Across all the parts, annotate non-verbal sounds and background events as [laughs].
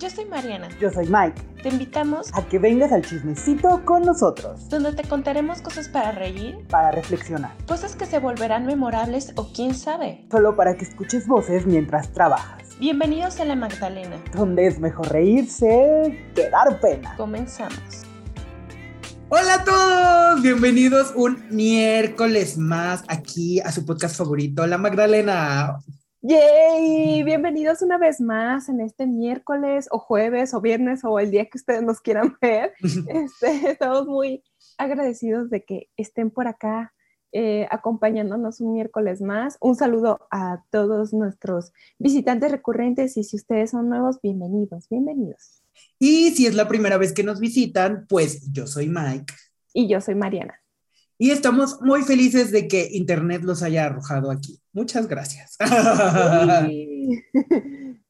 Yo soy Mariana. Yo soy Mike. Te invitamos a que vengas al chismecito con nosotros. Donde te contaremos cosas para reír, para reflexionar, cosas que se volverán memorables o quién sabe. Solo para que escuches voces mientras trabajas. Bienvenidos a La Magdalena. Donde es mejor reírse que dar pena. Comenzamos. Hola a todos, bienvenidos un miércoles más aquí a su podcast favorito, La Magdalena. ¡Yay! Bienvenidos una vez más en este miércoles o jueves o viernes o el día que ustedes nos quieran [laughs] ver. [laughs] Este, estamos muy agradecidos de que estén por acá eh, acompañándonos un miércoles más. Un saludo a todos nuestros visitantes recurrentes y si ustedes son nuevos, bienvenidos, bienvenidos. Y si es la primera vez que nos visitan, pues yo soy Mike. Y yo soy Mariana. Y estamos muy felices de que Internet los haya arrojado aquí. Muchas gracias. [laughs]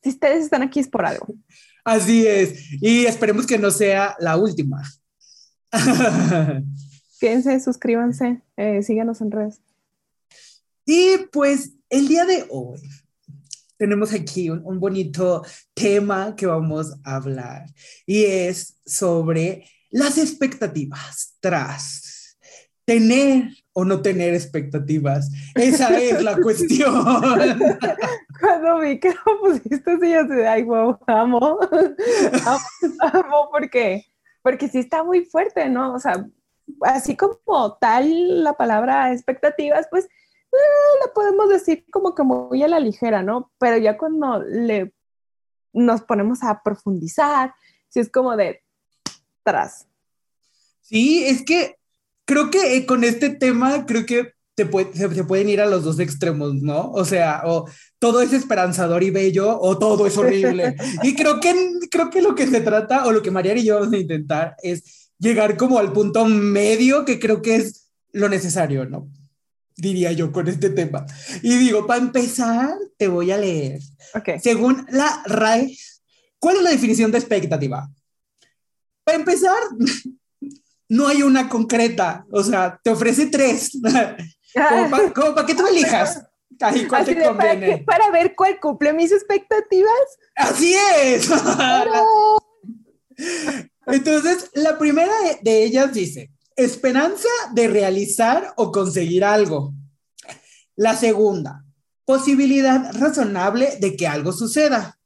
si ustedes están aquí es por algo. Así es. Y esperemos que no sea la última. [laughs] Quédense, suscríbanse, eh, síganos en redes. Y pues el día de hoy tenemos aquí un, un, bonito tema que vamos a hablar y es sobre las expectativas tras tener o no tener expectativas. Esa es la cuestión. [laughs] Cuando vi que lo pusiste así, yo de, ay, wow, [laughs] amo, amo, amo, porque, porque sí está muy fuerte, ¿no? O sea, así como tal la palabra expectativas, pues eh, la podemos decir como que muy a la ligera, ¿no? Pero ya cuando le nos ponemos a profundizar, sí es como de tras. Sí, es que creo que eh, con este tema, creo que te puede, se, pueden ir a los dos extremos, ¿no? O sea, o todo es esperanzador y bello, o todo es horrible. y creo que, creo que lo que se trata, o lo que María y yo vamos a intentar, es llegar como al punto medio, que creo que es lo necesario, ¿no? Diría yo con este tema. Y digo, para empezar, te voy a leer. Okay. Según la RAE, ¿cuál es la definición de expectativa? Para empezar, no hay una concreta, o sea, te ofrece tres, [laughs] como para que tú elijas. Ahí, ¿cuál te conviene? Para, para, ver cuál cumple mis expectativas. Así es. Entonces, la primera de ellas dice, esperanza de realizar o conseguir algo. La segunda, posibilidad razonable de que algo suceda.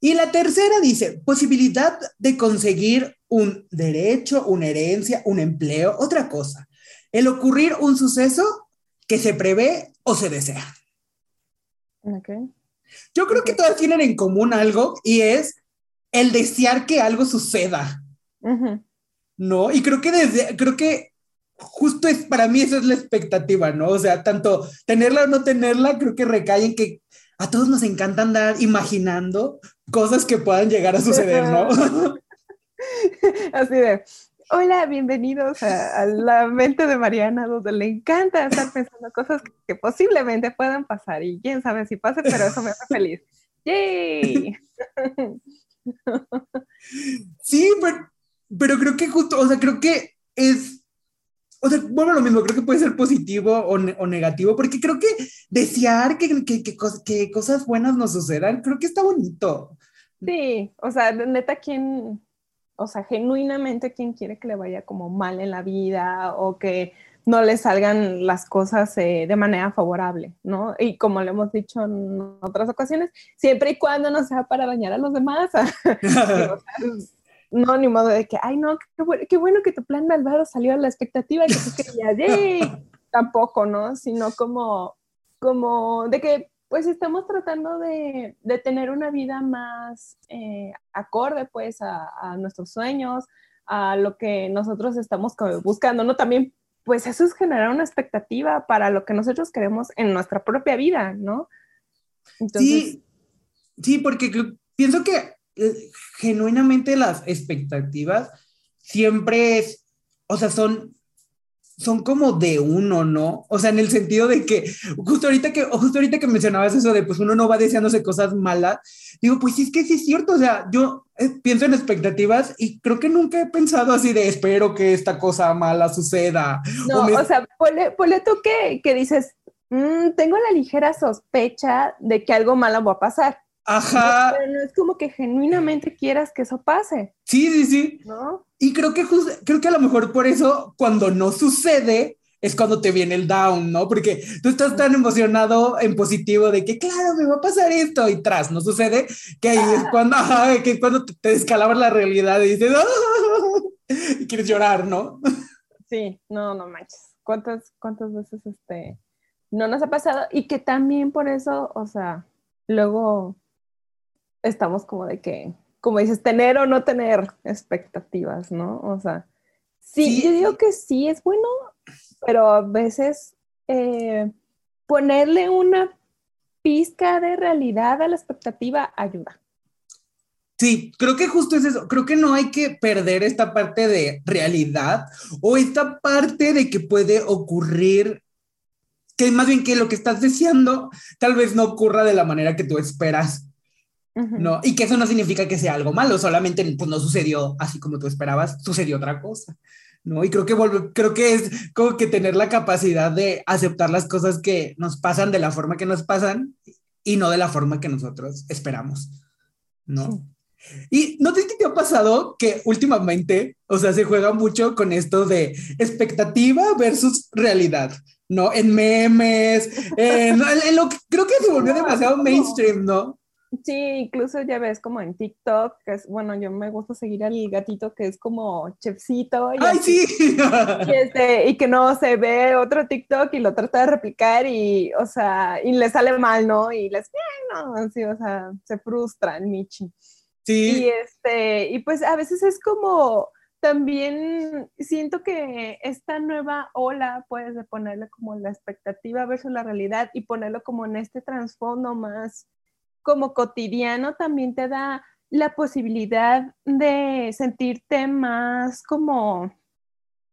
Y la tercera dice, posibilidad de conseguir un derecho, una herencia, un empleo, otra cosa. El ocurrir un suceso que se prevé o se desea. Okay. Yo creo que todas tienen en común algo y es el desear que algo suceda. Uh -huh. ¿No? Y creo que desde, creo que justo es, para mí eso es la expectativa, ¿no? O sea, tanto tenerla o no tenerla, creo que recae en que a todos nos encanta andar imaginando cosas que puedan llegar a suceder, ¿no? [laughs] Así de, hola, bienvenidos a, a, la mente de Mariana, donde le encanta estar pensando cosas que, que, posiblemente puedan pasar y quién sabe si pase, pero eso me hace [laughs] feliz. ¡Yay! Sí, pero, pero creo que justo, o sea, creo que es o sea, bueno, lo mismo, creo que puede ser positivo o, ne o negativo, porque creo que desear que, que, que, cos que, cosas buenas nos sucedan, creo que está bonito. Sí, o sea, neta, ¿quién, o sea, genuinamente, quién quiere que le vaya como mal en la vida o que no le salgan las cosas eh, de manera favorable, ¿no? Y como le hemos dicho en otras ocasiones, siempre y cuando no sea para dañar a los demás. [laughs] [laughs] no, ni modo de que, ay, no, qué, bueno, qué bueno que tu plan malvado salió a la expectativa y que tú querías, [laughs] ¡yay! Tampoco, ¿no? Sino como, como de que, pues, estamos tratando de, de tener una vida más eh, acorde, pues, a, a, nuestros sueños, a lo que nosotros estamos buscando, ¿no? También, pues, eso es generar una expectativa para lo que nosotros queremos en nuestra propia vida, ¿no? Entonces, sí, sí, porque pienso que genuinamente las expectativas siempre es, o sea, son, son como de uno, ¿no? O sea, en el sentido de que justo ahorita que, justo ahorita que mencionabas eso de pues uno no va deseándose cosas malas, digo, pues sí es que sí es cierto, o sea, yo eh, pienso en expectativas y creo que nunca he pensado así de espero que esta cosa mala suceda. No, o, me... o sea, ponle, ponle tú que, que dices, mmm, tengo la ligera sospecha de que algo malo va a pasar Ajá. Pero no es como que genuinamente quieras que eso pase. Sí, sí, sí. ¿No? Y creo que, creo que a lo mejor por eso, cuando no sucede, es cuando te viene el down, ¿no? Porque tú estás tan emocionado en positivo de que, claro, me va a pasar esto y tras, no sucede, que ahí es cuando, que es cuando te, descalabras la realidad y dices, y quieres llorar, ¿no? Sí, no, no manches. ¿Cuántas, cuántas veces este, no nos ha pasado? Y que también por eso, o sea, luego estamos como de que, como dices, tener o no tener expectativas, ¿no? O sea, sí, yo digo que sí es bueno, pero a veces eh, ponerle una pizca de realidad a la expectativa ayuda. Sí, creo que justo es eso. Creo que no hay que perder esta parte de realidad o esta parte de que puede ocurrir, que más bien que lo que estás deseando tal vez no ocurra de la manera que tú esperas. ¿No? Y que eso no significa que sea algo malo, solamente pues, no sucedió así como tú esperabas, sucedió otra cosa, ¿no? Y creo que, creo que es como que tener la capacidad de aceptar las cosas que nos pasan de la forma que nos pasan y no de la forma que nosotros esperamos, ¿no? Y no sé si te ha pasado que últimamente, o sea, se juega mucho con esto de expectativa versus realidad, ¿no? En memes, en, lo que creo que se volvió [laughs] demasiado mainstream, ¿no? Sí, incluso ya ves como en TikTok, que es, bueno, yo me gusta seguir al gatito que es como chefcito. Y ¡Ay, sí! [laughs] Y, este, y que no se ve otro TikTok y lo trata de replicar y, o sea, y le sale mal, ¿no? Y les, no, así, o sea, se frustran, Michi. Sí. Y, este, y pues a veces es como, también siento que esta nueva ola, puedes ponerle como la expectativa versus la realidad y ponerlo como en este trasfondo más como cotidiano también te da la posibilidad de sentirte más como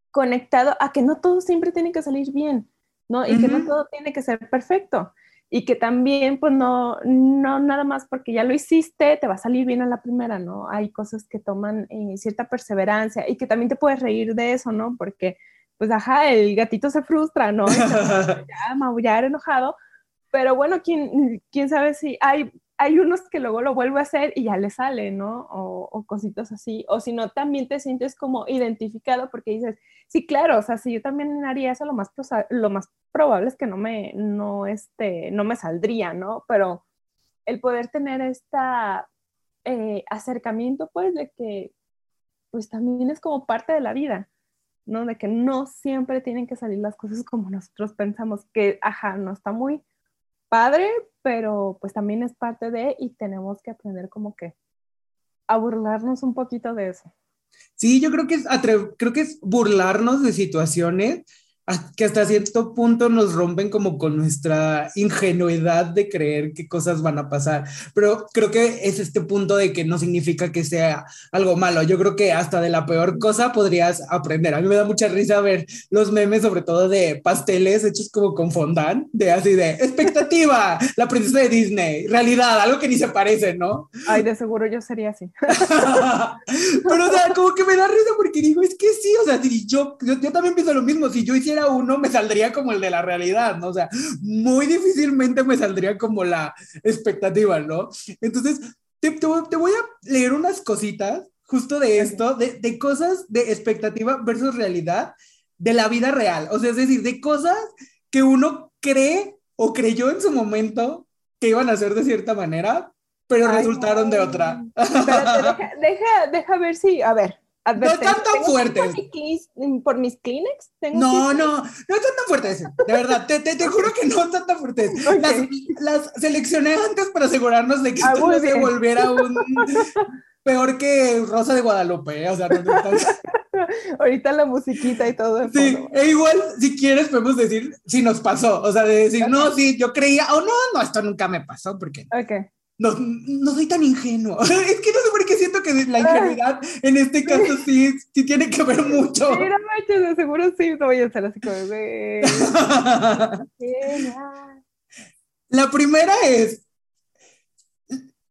conectado a que no todo siempre tiene que salir bien, ¿no? Y que no todo tiene que ser perfecto. Y que también, pues no, no nada más porque ya lo hiciste, te va a salir bien a la primera, ¿no? Hay cosas que toman eh, cierta perseverancia y que también te puedes reír de eso, ¿no? Porque, pues, ajá, el gatito se frustra, ¿no? [laughs] Y ya maullar enojado, pero bueno, ¿quién, quién sabe si hay hay unos que luego lo vuelve a hacer y ya le sale, ¿no? O, cositas así. O si no, también te sientes como identificado porque dices, sí, claro, o sea, si yo también haría eso, lo más, lo más probable es que no me, no, este, no me saldría, ¿no? Pero el poder tener este acercamiento, pues, de que, pues, también es como parte de la vida, ¿no? De que no siempre tienen que salir las cosas como nosotros pensamos, que, ajá, no está muy padre, pero pues también es parte de y tenemos que aprender como que a burlarnos un poquito de eso. Sí, yo creo que es, creo que es burlarnos de situaciones que hasta cierto punto nos rompen como con nuestra ingenuidad de creer que cosas van a pasar. Pero creo que es este punto de que no significa que sea algo malo. Yo creo que hasta de la peor cosa podrías aprender. A mí me da mucha risa ver los memes, sobre todo de pasteles hechos como con fondant, de así de expectativa, [laughs] la princesa de Disney, realidad, algo que ni se parece, ¿no? Ay, de seguro yo sería así. [laughs] Pero o sea, como que me da risa porque digo, es que sí, o sea, si yo, yo, yo también pienso lo mismo, si yo hiciera uno, me saldría como el de la realidad, ¿no? O sea, muy difícilmente me saldría como la expectativa, ¿no? Entonces, te, te, voy a leer unas cositas justo de esto, de, de cosas de expectativa versus realidad de la vida real. O sea, es decir, de cosas que uno cree o creyó en su momento que iban a ser de cierta manera, pero resultaron de otra. deja, deja, deja, ver si, a ver, no están tan fuertes. Por mis, Kleenex? no, no, no están tan fuertes. De verdad, te, te, te, juro que no están tan fuertes. [laughs] Las, las, seleccioné antes para asegurarnos de que ah, esto no se volviera un [laughs] peor que Rosa de Guadalupe. ¿eh? O sea, no, [laughs] Ahorita la musiquita y todo. Sí, e igual, si quieres, podemos decir si nos pasó. O sea, de decir, no, sí, yo creía, o no, no, esto nunca me pasó, porque. Ok no, no soy tan ingenuo. [laughs] es que no sé por qué siento que la ingenuidad en este caso sí, sí tiene que ver mucho. No manches, de seguro sí, no voy a estar así como [laughs] de... la primera es,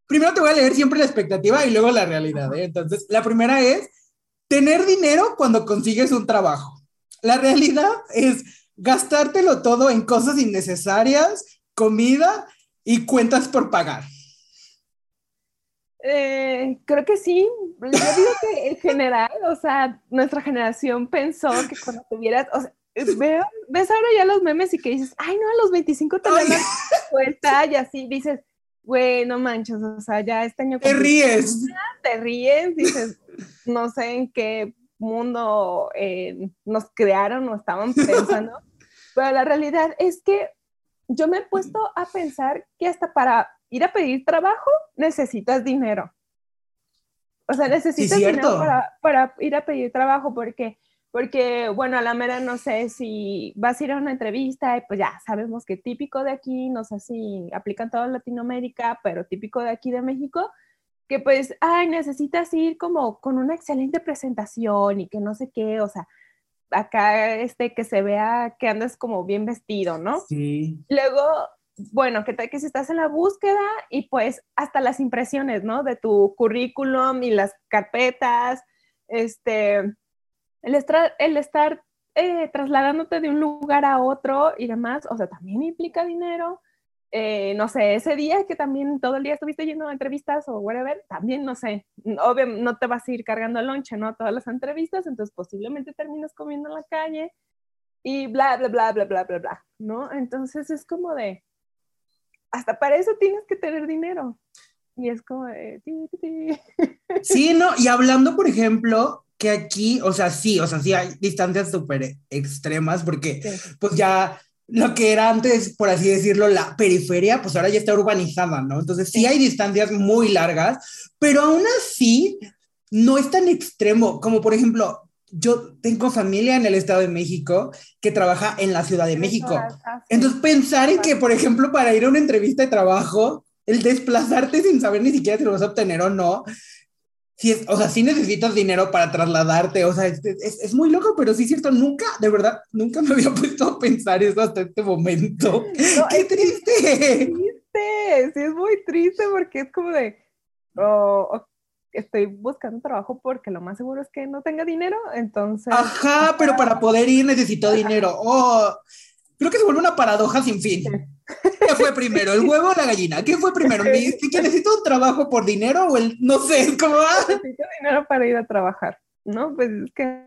primero te voy a leer siempre la expectativa y luego la realidad. ¿eh? Entonces, la primera es tener dinero cuando consigues un trabajo. La realidad es gastártelo todo en cosas innecesarias, comida y cuentas por pagar. Eh, creo que sí. Yo digo que en general, o sea, nuestra generación pensó que cuando tuvieras, o sea, veo, ves ahora ya los memes y que dices, ay, no, a los 25 te dan cuenta y así dices, güey, no manches, o sea, ya este año... Te ríes. Te ríes, dices, no sé en qué mundo eh, nos crearon o estaban [laughs] pensando, pero la realidad es que yo me he puesto a pensar que hasta para ir a pedir trabajo necesitas dinero. O sea, necesitas dinero para, para, ir a pedir trabajo porque, porque, bueno, a la mera no sé si vas a ir a una entrevista y pues ya sabemos que típico de aquí, no sé si aplican todo Latinoamérica, pero típico de aquí de México, que pues, ay, necesitas ir como con una excelente presentación y que no sé qué, o sea, acá este que se vea que andas como bien vestido, ¿no? Sí. Luego, bueno, ¿qué tal que si estás en la búsqueda y pues hasta las impresiones, ¿no? De tu currículum y las carpetas, este, el, el estar eh, trasladándote de un lugar a otro y demás, o sea, también implica dinero. Eh, no sé, ese día que también todo el día estuviste yendo a entrevistas o whatever, también no sé, obvio no te vas a ir cargando el lonche, ¿no? Todas las entrevistas, entonces posiblemente terminas comiendo en la calle y bla, bla, bla, bla, bla, bla, bla, ¿no? Entonces es como de, hasta para eso tienes que tener dinero. Y es como de... [laughs] Sí, no, y hablando, por ejemplo, que aquí, o sea, sí, o sea, sí hay distancias súper extremas porque pues ya lo que era antes, por así decirlo, la periferia, pues ahora ya está urbanizada, ¿no? Entonces sí, hay distancias muy largas, pero aún así no es tan extremo como, por ejemplo, yo tengo familia en el Estado de México que trabaja en la Ciudad de México. Entonces pensar en que, por ejemplo, para ir a una entrevista de trabajo, el desplazarte sin saber ni siquiera si lo vas a obtener o no, o sea, sí necesitas dinero para trasladarte, o sea, es, es, muy loco, pero sí es cierto, nunca, de verdad, nunca me había [laughs] puesto a pensar eso hasta este momento. [laughs] ¡Qué triste! triste! Sí, es muy triste porque es como de, oh, estoy buscando trabajo porque lo más seguro es que no tenga dinero, entonces... Ajá, pero para poder ir necesito dinero. Oh, creo que se vuelve una paradoja sin fin. ¿Qué fue primero, el huevo o la gallina? ¿Qué fue primero? ¿Que necesito un trabajo por dinero o el, no sé, cómo va? Necesito dinero para ir a trabajar, ¿no? Pues es que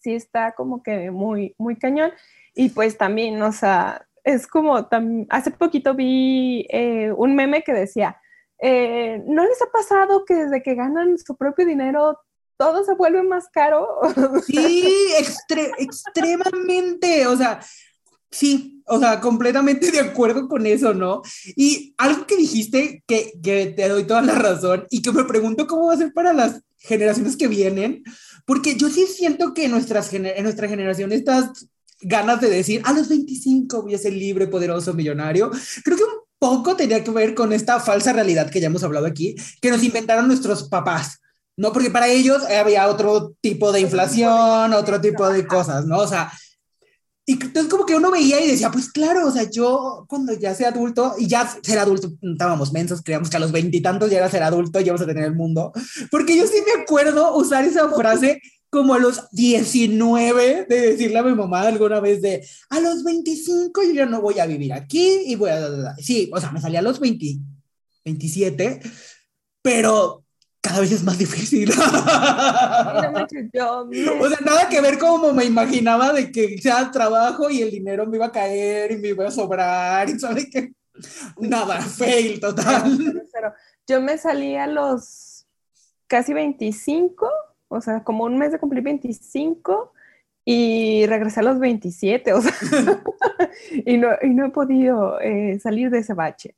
sí está como que muy, muy cañón. Y pues también, o sea, es como, hace poquito vi eh, un meme que decía, eh, ¿no les ha pasado que desde que ganan su propio dinero todo se vuelve más caro? [laughs] Sí, extremadamente, o sea, Sí, o sea, completamente de acuerdo con eso, ¿no? Y algo que dijiste que, te doy toda la razón y que me pregunto cómo va a ser para las generaciones que vienen, porque yo sí siento que en, nuestras, en nuestra generación estas ganas de decir, a los 25 voy a ser libre, poderoso, millonario, creo que poco tenía que ver con esta falsa realidad que ya hemos hablado aquí, que nos inventaron nuestros papás. No, porque para ellos había otro tipo de inflación, otro tipo de cosas, ¿no? O sea, y entonces como que uno veía y decía, pues claro, o sea, yo cuando ya sea adulto, y ya ser adulto, estábamos mensos, creíamos que a los veintitantos ya era ser adulto ya vamos a tener el mundo, porque yo sí me acuerdo usar esa frase como a los 19 de decirle a mi mamá alguna vez de, a los 25 yo ya no voy a vivir aquí y voy a... Sí, o sea, me salía a los 20, 27, pero cada vez es más difícil. [laughs] o sea, nada que ver como me imaginaba de que sea trabajo y el dinero me iba a caer y me iba a sobrar y sabes que nada, fail total. yo me salí a los casi 25, o sea, como un mes de cumplir 25 y regresé a los 27, o sea, [laughs] y, no, y no he podido eh, salir de ese bache.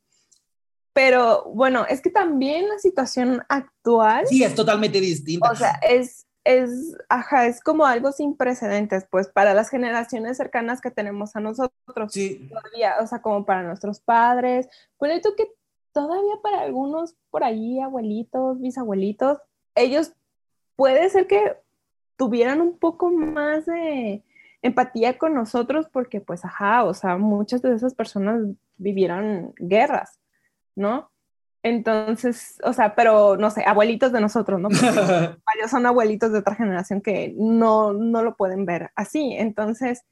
Pero bueno, es que también la situación actual. Sí, es totalmente distinta. O sea, es, es, ajá, es como algo sin precedentes, pues para las generaciones cercanas que tenemos a nosotros. Sí. Todavía, o sea, como para nuestros padres. Por eso que todavía para algunos por ahí, abuelitos, bisabuelitos, ellos puede ser que tuvieran un poco más de empatía con nosotros porque pues ajá, o sea, muchas de esas personas vivieron guerras. ¿no? Entonces, o sea, pero no sé, abuelitos de nosotros, ¿no? varios [laughs] son abuelitos de otra generación que no, no lo pueden ver así. Entonces,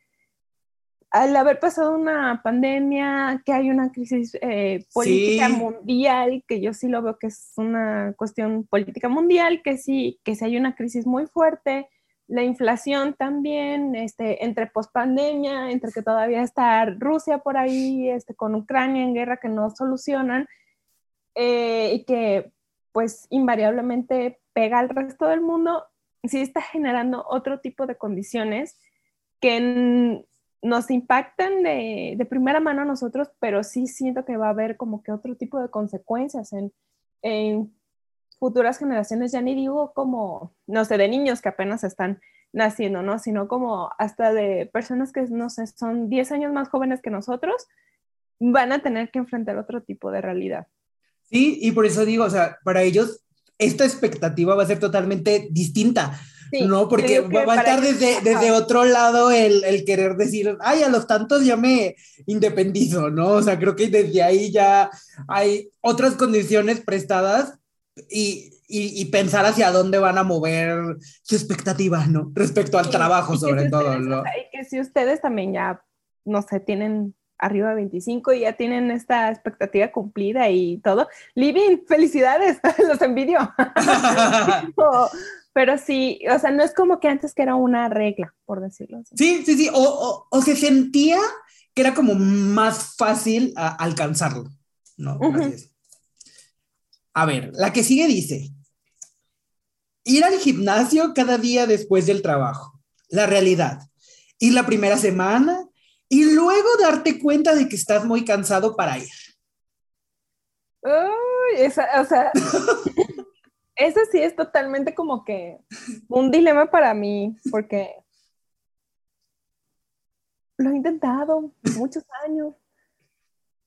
al haber pasado una pandemia, que hay una crisis eh, política mundial, que yo sí lo veo que es una cuestión política mundial, que sí, que sí hay una crisis muy fuerte, la inflación también, este, entre pospandemia, entre que todavía está Rusia por ahí, este, con Ucrania en guerra que no solucionan, eh, y que pues invariablemente pega al resto del mundo, sí está generando otro tipo de condiciones que nos impactan de, de, primera mano a nosotros, pero sí siento que va a haber como que otro tipo de consecuencias en, en futuras generaciones, ya ni digo como, no sé, de niños que apenas están naciendo, ¿no? Sino como hasta de personas que, no sé, son 10 años más jóvenes que nosotros, van a tener que enfrentar otro tipo de realidad. Sí, y por eso digo, o sea, para ellos esta expectativa va a ser totalmente distinta. ¿No? Porque va a estar desde, desde otro lado el, el, querer decir, ay, a los tantos ya me independizo, ¿no? O sea, creo que desde ahí ya hay otras condiciones prestadas y, y, y pensar hacia dónde van a mover su expectativa, ¿no? Respecto al trabajo, sobre todo, ¿no? Y que si ustedes también ya, no sé, tienen arriba de 25 y ya tienen esta expectativa cumplida y todo. Living, felicidades, [laughs] los envidio. [laughs] [laughs] pero, sí, o sea, no es como que antes que era una regla, por decirlo así. Sí, sí, sí, o, o, se sentía que era como más fácil alcanzarlo, ¿no? A ver, la que sigue dice, ir al gimnasio cada día después del trabajo, la realidad. Ir la primera semana, y luego darte cuenta de que estás muy cansado para ir. Uy, esa, o sea, [laughs] eso sí es totalmente como que un dilema para mí, porque lo he intentado muchos años.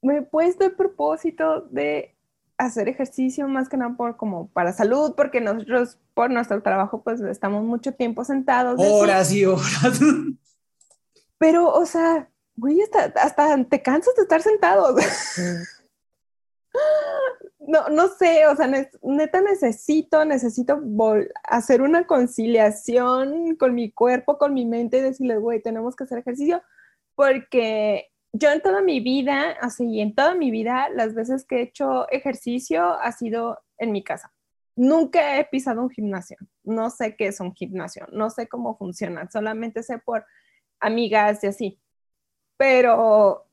Me he puesto el propósito de hacer ejercicio más que nada por como para salud, porque nosotros por nuestro trabajo pues estamos mucho tiempo sentados. Horas y horas. [laughs] Pero, o sea, güey, hasta, hasta te cansas de estar sentado. No, no sé, o sea, neta necesito, necesito hacer una conciliación con mi cuerpo, con mi mente y decirle, güey, tenemos que hacer ejercicio, porque yo en toda mi vida, así, en toda mi vida, las veces que he hecho ejercicio ha sido en mi casa. Nunca he pisado un gimnasio, no sé qué es un gimnasio, no sé cómo funciona, solamente sé por amigas y así. Pero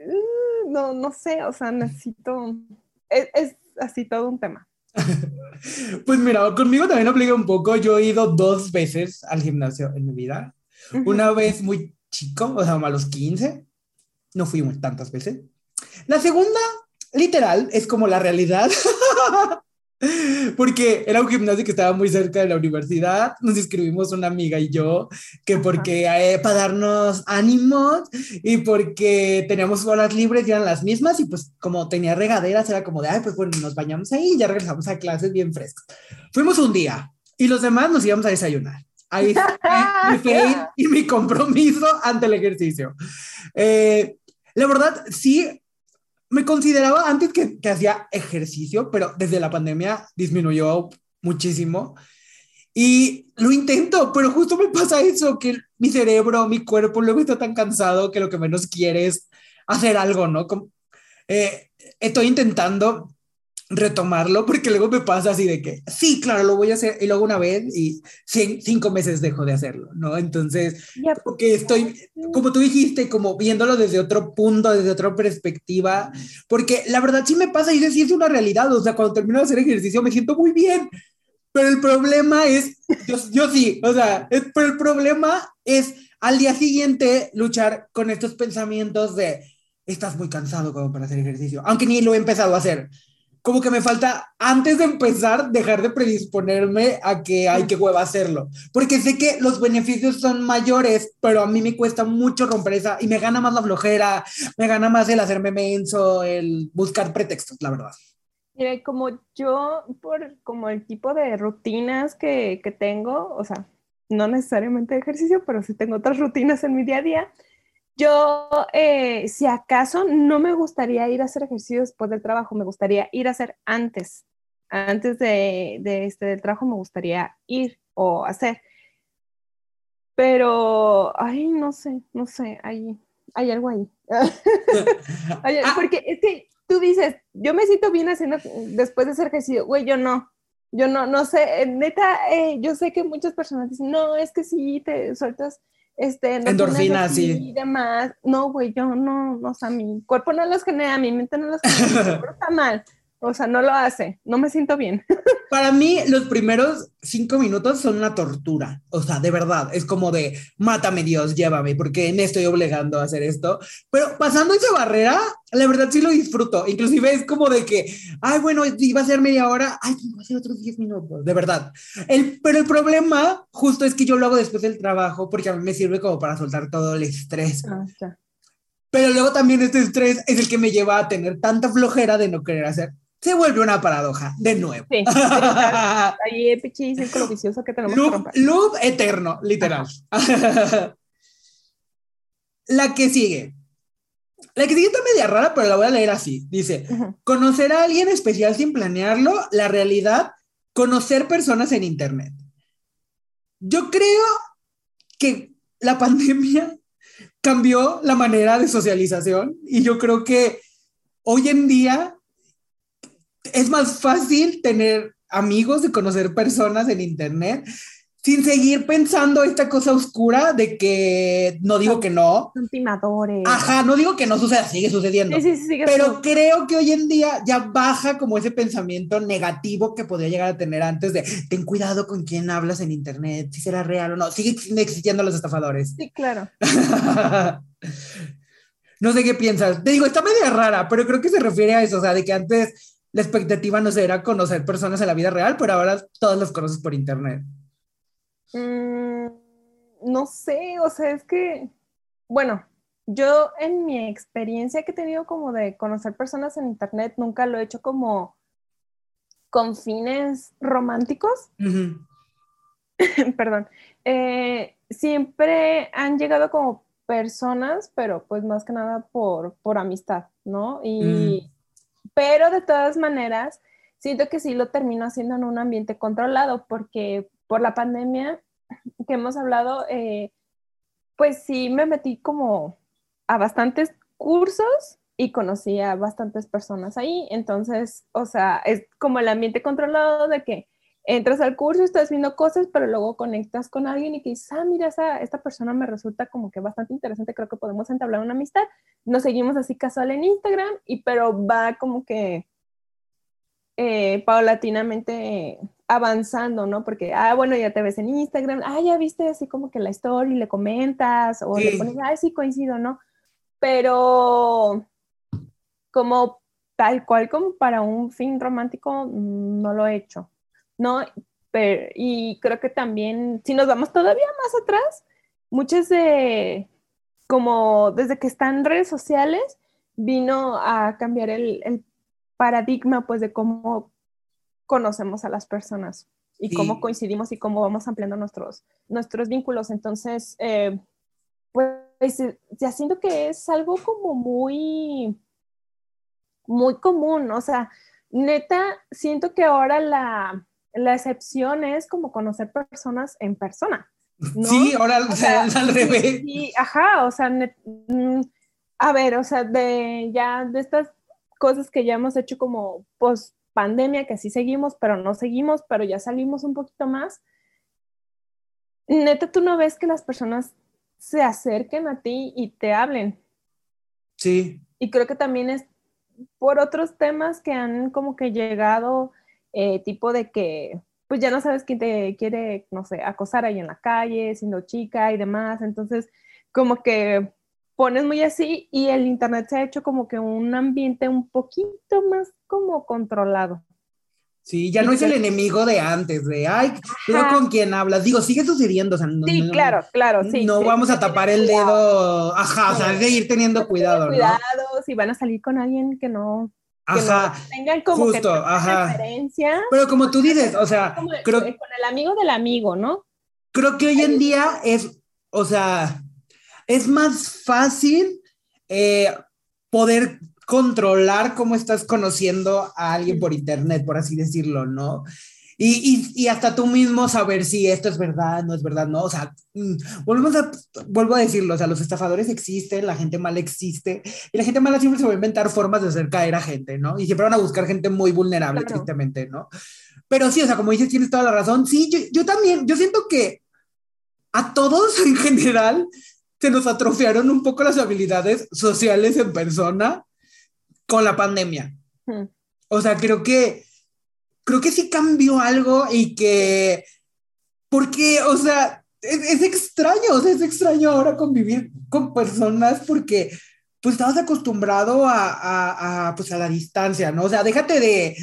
mm, no, no sé, o sea, necesito, es, así todo un tema. [laughs] Pues mira, conmigo también aplica un poco. Yo he ido dos veces al gimnasio en mi vida. Una vez muy chico, o sea, a los 15. No fuimos tantas veces. La segunda, literal, es como la realidad. [laughs] Porque era un gimnasio que estaba muy cerca de la universidad. Nos inscribimos una amiga y yo, que porque eh, para darnos ánimos y porque teníamos horas libres y eran las mismas. Y pues, como tenía regaderas, era como de, ay, pues bueno, nos bañamos ahí y ya regresamos a clases bien frescos. Fuimos un día y los demás nos íbamos a desayunar. Ahí [laughs] mi fe y mi compromiso ante el ejercicio. Eh, la verdad, sí, me consideraba antes que, que hacía ejercicio, pero desde la pandemia disminuyó muchísimo. Y lo intento, pero justo me pasa eso, que mi cerebro, mi cuerpo luego está tan cansado que lo que menos quiere es hacer algo, ¿no? Como, eh, estoy intentando retomarlo porque luego me pasa así de que, sí, claro, lo voy a hacer y luego una vez y cinco meses dejo de hacerlo, ¿no? Entonces, porque estoy, como tú dijiste, como viéndolo desde otro punto, desde otra perspectiva, porque la verdad sí me pasa y sí es una realidad, o sea, cuando termino de hacer ejercicio me siento muy bien, pero el problema es, yo, yo sí, o sea, pero el problema es al día siguiente luchar con estos pensamientos de, estás muy cansado como para hacer ejercicio, aunque ni lo he empezado a hacer como que me falta, antes de empezar, dejar de predisponerme a que hay que hueva hacerlo. Porque sé que los beneficios son mayores, pero a mí me cuesta mucho romper esa y me gana más la flojera, me gana más el hacerme menso, el buscar pretextos, la verdad. Mira, como yo, por como el tipo de rutinas que, que tengo, o sea, no necesariamente ejercicio, pero sí tengo otras rutinas en mi día a día, yo, eh, si acaso, no me gustaría ir a hacer ejercicio después del trabajo, me gustaría ir a hacer antes. Antes de, este del trabajo me gustaría ir o hacer. Pero, ay, no sé, no sé, ahí hay algo ahí. [laughs] Ah. porque es que tú dices, yo me siento bien haciendo después de hacer ejercicio, güey, yo no. Yo no, no sé, neta, eh, yo sé que muchas personas dicen, no, es que sí, te sueltas este, endorfinas sí. y demás. No, güey, yo no, no, o sea, mi cuerpo no los genera, mi mente no los genera, pero [laughs] está mal. O sea, no lo hace, no me siento bien. [laughs] Para mí, los primeros cinco minutos son una tortura. O sea, de verdad, es como de, mátame Dios, llévame, porque me estoy obligando a hacer esto. Pero pasando esa barrera, la verdad sí lo disfruto. Inclusive es como de que, ay, bueno, iba a ser media hora, ay, va a ser otros diez minutos, de verdad. El, pero el problema justo es que yo lo hago después del trabajo porque a mí me sirve como para soltar todo el estrés. Ah, pero luego también este estrés es el que me lleva a tener tanta flojera de no querer hacer se vuelve una paradoja, de nuevo. Sí, [laughs] ahí es pichi círculo vicioso que tenemos loop, que loop eterno, literal. [laughs] la que sigue. La que sigue está media rara, pero la voy a leer así. Dice, conocer a alguien especial sin planearlo, la realidad, conocer personas en Internet. Yo creo que la pandemia [laughs] cambió la manera de socialización y yo creo que hoy en día es más fácil tener amigos y conocer personas en internet sin seguir pensando esta cosa oscura de que no digo que no. Son timadores. Ajá, no digo que no suceda, sigue sucediendo. Sí, sí, sigue pero creo que hoy en día ya baja como ese pensamiento negativo que podría llegar a tener antes de ten cuidado con quién hablas en internet, si será real o no. Sigue existiendo los estafadores. Sí, claro. [laughs] no sé qué piensas. Te digo, está medio rara, pero creo que se refiere a eso, o sea, de que antes la expectativa no era conocer personas en la vida real, pero ahora todas las conoces por internet. Mm, no sé, o sea, es que, bueno, yo en mi experiencia que he tenido como de conocer personas en internet, nunca lo he hecho como con fines románticos. [laughs] Perdón. Eh, siempre han llegado como personas, pero pues más que nada por, por amistad, ¿no? Y, mm. Pero de todas maneras, siento que sí lo termino haciendo en un ambiente controlado porque por la pandemia que hemos hablado, eh, pues sí me metí como a bastantes cursos y conocí a bastantes personas ahí. Entonces, o sea, es como el ambiente controlado de que entras al curso, estás viendo cosas, pero luego conectas con alguien y que dices, ah, mira, esa, esta persona me resulta como que bastante interesante, creo que podemos entablar una amistad nos seguimos así casual en Instagram, y pero va como que eh, paulatinamente avanzando, ¿no? Porque, ah, bueno, ya te ves en Instagram, ah, ya viste así como que la story, le comentas, o le pones, ah, sí coincido, ¿no? Pero como tal cual como para un fin romántico, mm, no lo he hecho, ¿no? Pero, y creo que también, si nos vamos todavía más atrás, muchas de como desde que están redes sociales, vino a cambiar el, paradigma pues de cómo conocemos a las personas y cómo coincidimos y cómo vamos ampliando nuestros, nuestros vínculos. Entonces, eh, pues ya siento que es algo como muy, muy común, o sea, neta, siento que ahora la, la excepción es como conocer personas en persona. Sí, ahora al revés. Sí, ajá, o sea, mm, a ver, o sea, de ya de estas cosas que ya hemos hecho como post pandemia, que sí seguimos, pero no seguimos, pero ya salimos un poquito más. Neta, tú no ves que las personas se acerquen a ti y te hablen. Sí. Y creo que también es por otros temas que han como que llegado, eh, tipo de que pues ya no sabes quién te quiere, no sé, acosar ahí en la calle, siendo chica y demás. Entonces, como que pones muy así y el Internet se ha hecho como que un ambiente un poquito más como controlado. Sí, ya no es el enemigo de antes, de, ay, pero con quién hablas. Digo, sigue sucediendo. O sea, sí, claro, claro, sí. No vamos a tapar el dedo, ajá, o sea, de ir teniendo cuidado. Cuidado, si van a salir con alguien que no Ajá. tengan como justo, que ajá. Pero como tú dices, o sea, creo, con el amigo del amigo, ¿no? Creo que hoy en día es, o sea, es más fácil eh, poder controlar cómo estás conociendo a alguien por internet, por así decirlo, ¿no? Y, y, y, hasta tú mismo saber si esto es verdad, no es verdad, no. O sea, mm, volvemos a, vuelvo a decirlo, o sea, los estafadores existen, la gente mala existe, y la gente mala siempre se va a inventar formas de hacer caer a gente, ¿no? Y siempre van a buscar gente muy vulnerable, claro. tristemente, ¿no? Pero sí, o sea, como dices, tienes toda la razón. Sí, yo, yo también, yo siento que a todos en general se nos atrofiaron un poco las habilidades sociales en persona con la pandemia. Hmm. O sea, creo que creo que sí cambió algo y que, porque, o sea, es, extraño, o sea, es extraño ahora convivir con personas porque, pues, estabas acostumbrado a, a, pues, a la distancia, ¿no? O sea, déjate de,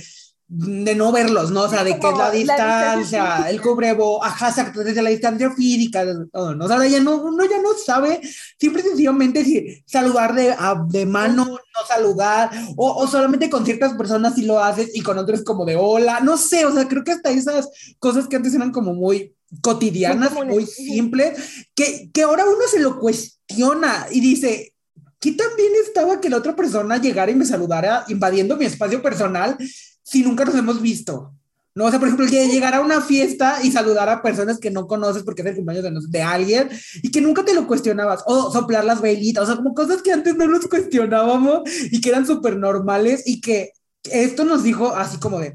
de no verlos, ¿no? O sea, de que es la distancia, el cubrebo, ajá, desde la distancia física, todo, ¿no? O sea, ya no, uno ya no sabe, siempre sencillamente si saludar de, de mano, no saludar, o, o, solamente con ciertas personas si lo haces y con otros como de hola, no sé, o sea, creo que hasta esas cosas que antes eran como muy cotidianas, muy simples, que, que ahora uno se lo cuestiona y dice, ¿qué también estaba que la otra persona llegara y me saludara invadiendo mi espacio personal? Si nunca nos hemos visto? No, o sea, por ejemplo, que llegar a una fiesta y saludar a personas que no conoces porque es el cumpleaños de, de, alguien y que nunca te lo cuestionabas, o soplar las velitas, o sea, como cosas que antes no nos cuestionábamos y que eran súper normales y que esto nos dijo así como de,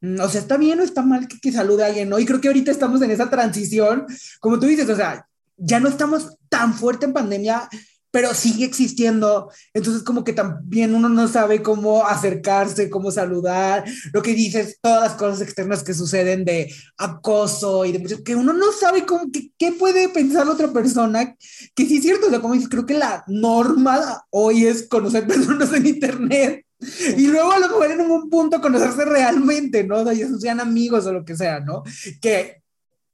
mm, o sea, está bien o está mal que, que salude a alguien, ¿no? Y creo que ahorita estamos en esa transición, como tú dices, o sea, ya no estamos tan fuerte en pandemia, pero sigue existiendo. Entonces, como que también uno no sabe cómo acercarse, cómo saludar, lo que dices, todas las cosas externas que suceden de acoso y de que uno no sabe cómo, qué puede pensar otra persona, que sí es cierto, o sea, como dices, creo que la norma hoy es conocer [laughs] personas en internet. Y luego a lo mejor en un punto conocerse realmente, ¿no? O sea, sean amigos o lo que sea, ¿no? Que,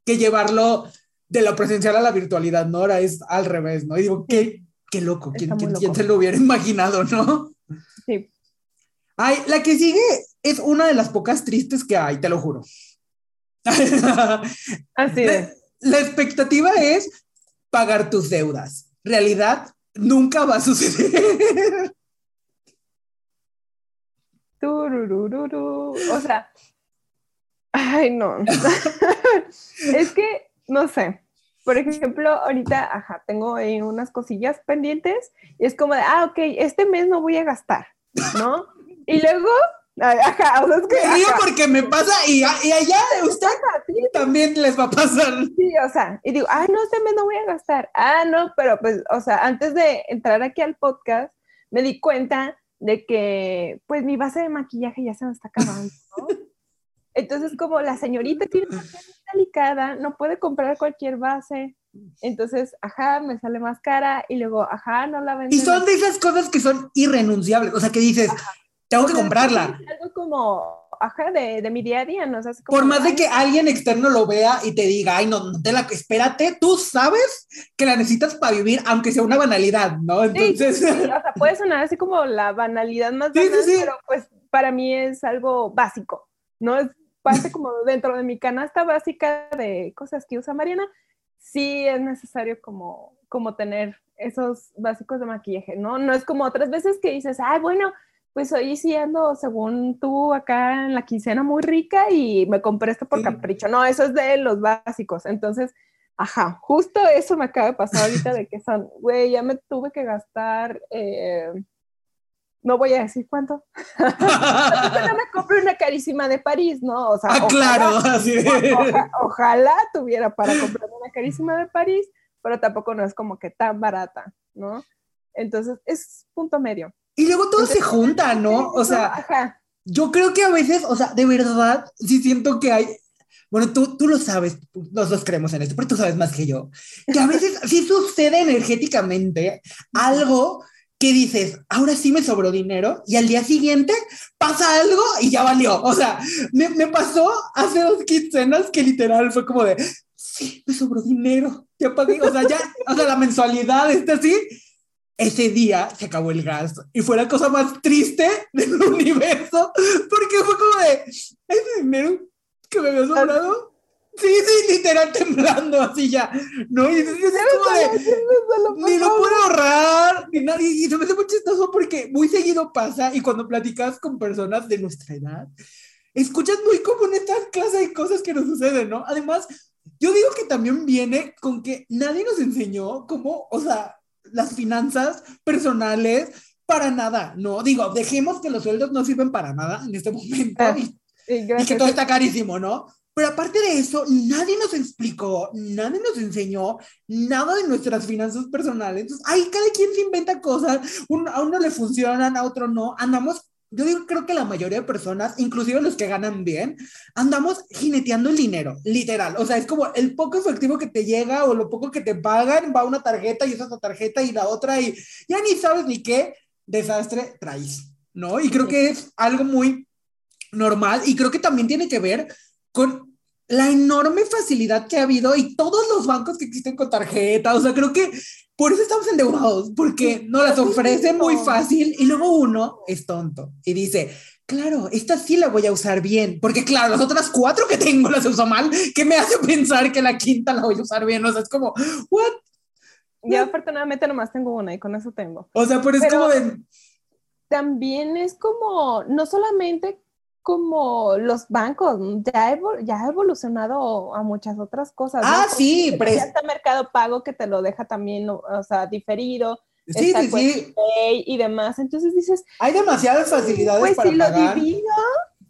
que llevarlo de la presencial a la virtualidad, ¿no? Ahora es al revés, ¿no? Y digo, ¿qué, Qué loco, ¿quién, ¿quién, se lo hubiera [laughs] imaginado, no? Sí. Ay, la que sigue es una de las pocas tristes que hay, te lo juro. [laughs] Así es. La, expectativa es pagar tus deudas. Realidad nunca va a suceder. [laughs] O sea, ay, no. es que, no sé, por ejemplo, ahorita, ajá, tengo ahí unas cosillas pendientes y es como de, ah, ok, este mes no voy a gastar, ¿no? Y luego, ajá, o sea, es que... Digo porque me pasa y, y allá de usted también les va a pasar. Sí, o sea, y digo, ah, no, este mes no voy a gastar. Ah, no, pero pues, o sea, antes de entrar aquí al podcast, me di cuenta de que, pues, mi base de maquillaje ya se me está acabando. Entonces, como la señorita tiene una piel delicada, no puede comprar cualquier base. Entonces, ajá, me sale más cara y luego, ajá, no la venden. Y son de esas cosas que son irrenunciables, o sea, que dices, tengo que comprarla. algo como, ajá, de, de, mi día a día, ¿no? Por más de que alguien externo lo vea y te diga, ay, no, no te la, espérate, tú sabes que la necesitas para vivir, aunque sea una banalidad, ¿no? Entonces... Sí, o sea, puede sonar así como la banalidad más banal, pero pues para mí es algo básico, ¿no? Es parte como dentro de mi canasta básica de cosas que usa Mariana, sí es necesario como, como tener esos básicos de maquillaje, ¿no? No es como otras veces que dices, ay, bueno, pues hoy sí ando según tú acá en la quincena muy rica y me compré esto por capricho. No, eso es de los básicos. Entonces, ajá, justo eso me acaba de pasar ahorita de que son, güey, ya me tuve que gastar eh, no voy a decir cuánto. [laughs] no me compré una carísima de París, ¿no? O sea, ah, claro, [laughs] así ojalá tuviera para comprar una carísima de París, pero tampoco no es como que tan barata, ¿no? Entonces, es punto medio. Y luego todo se junta, ¿no? O sea, yo creo que a veces, o sea, de verdad, sí siento que hay, bueno, tú, tú lo sabes, los dos creemos en esto, pero tú sabes más que yo, que a veces [laughs] sí sucede energéticamente algo que dices, ahora sí me sobró dinero y al día siguiente pasa algo y ya valió. O sea, me, me pasó hace dos quincenas que literal fue como de, sí, me sobró dinero, ya pagué, o sea, ya, o sea, la mensualidad está así. Ese día se acabó el gas y fue la cosa más triste del [laughs] universo porque fue como de, ese dinero que me había sobrado Sí, sí, literal temblando así ya. No, y, ni lo puedo ahorrar, ni nada. Y se me hace muy chistoso porque muy seguido pasa y cuando platicas con personas de nuestra edad, escuchas muy común esta clase de cosas que nos suceden, ¿no? Además, yo digo que también viene con que nadie nos enseñó cómo, o sea, las finanzas personales para nada, ¿no? Digo, dejemos que los sueldos no sirven para nada en este momento Ah, y, Y que todo está carísimo, ¿no? Pero aparte de eso, nadie nos explicó, nadie nos enseñó nada de nuestras finanzas personales. Entonces, ahí cada quien se inventa cosas, un- a uno le funcionan, a otro no. Andamos, yo digo, creo que la mayoría de personas, inclusive los que ganan bien, andamos jineteando el dinero, literal. O sea, es como el poco efectivo que te llega o lo poco que te pagan, va una tarjeta y la tarjeta y la otra y ya ni sabes ni qué desastre traes, ¿no? Y creo que es algo muy normal y creo que también tiene que ver con la enorme facilidad que ha habido y todos los bancos que existen con tarjeta, o sea, creo que por eso estamos endeudados, porque nos las ofrecen muy fácil y luego uno es tonto y dice, claro, esta sí la voy a usar bien, porque claro, las otras cuatro que tengo las uso mal, ¿qué me hace pensar que la quinta la voy a usar bien? O sea, es como, ¿what? Yo afortunadamente nomás tengo una y con eso tengo. O sea, pero es Pero- como de, También es como, no solamente como los bancos, ya, ha evolucionado a muchas otras cosas. ¿no? ah, sí, pero está Mercado Pago que te lo deja también, o sea, diferido, sí, sí, sí, y demás. Entonces dices, hay demasiadas facilidades pues para si lo divido,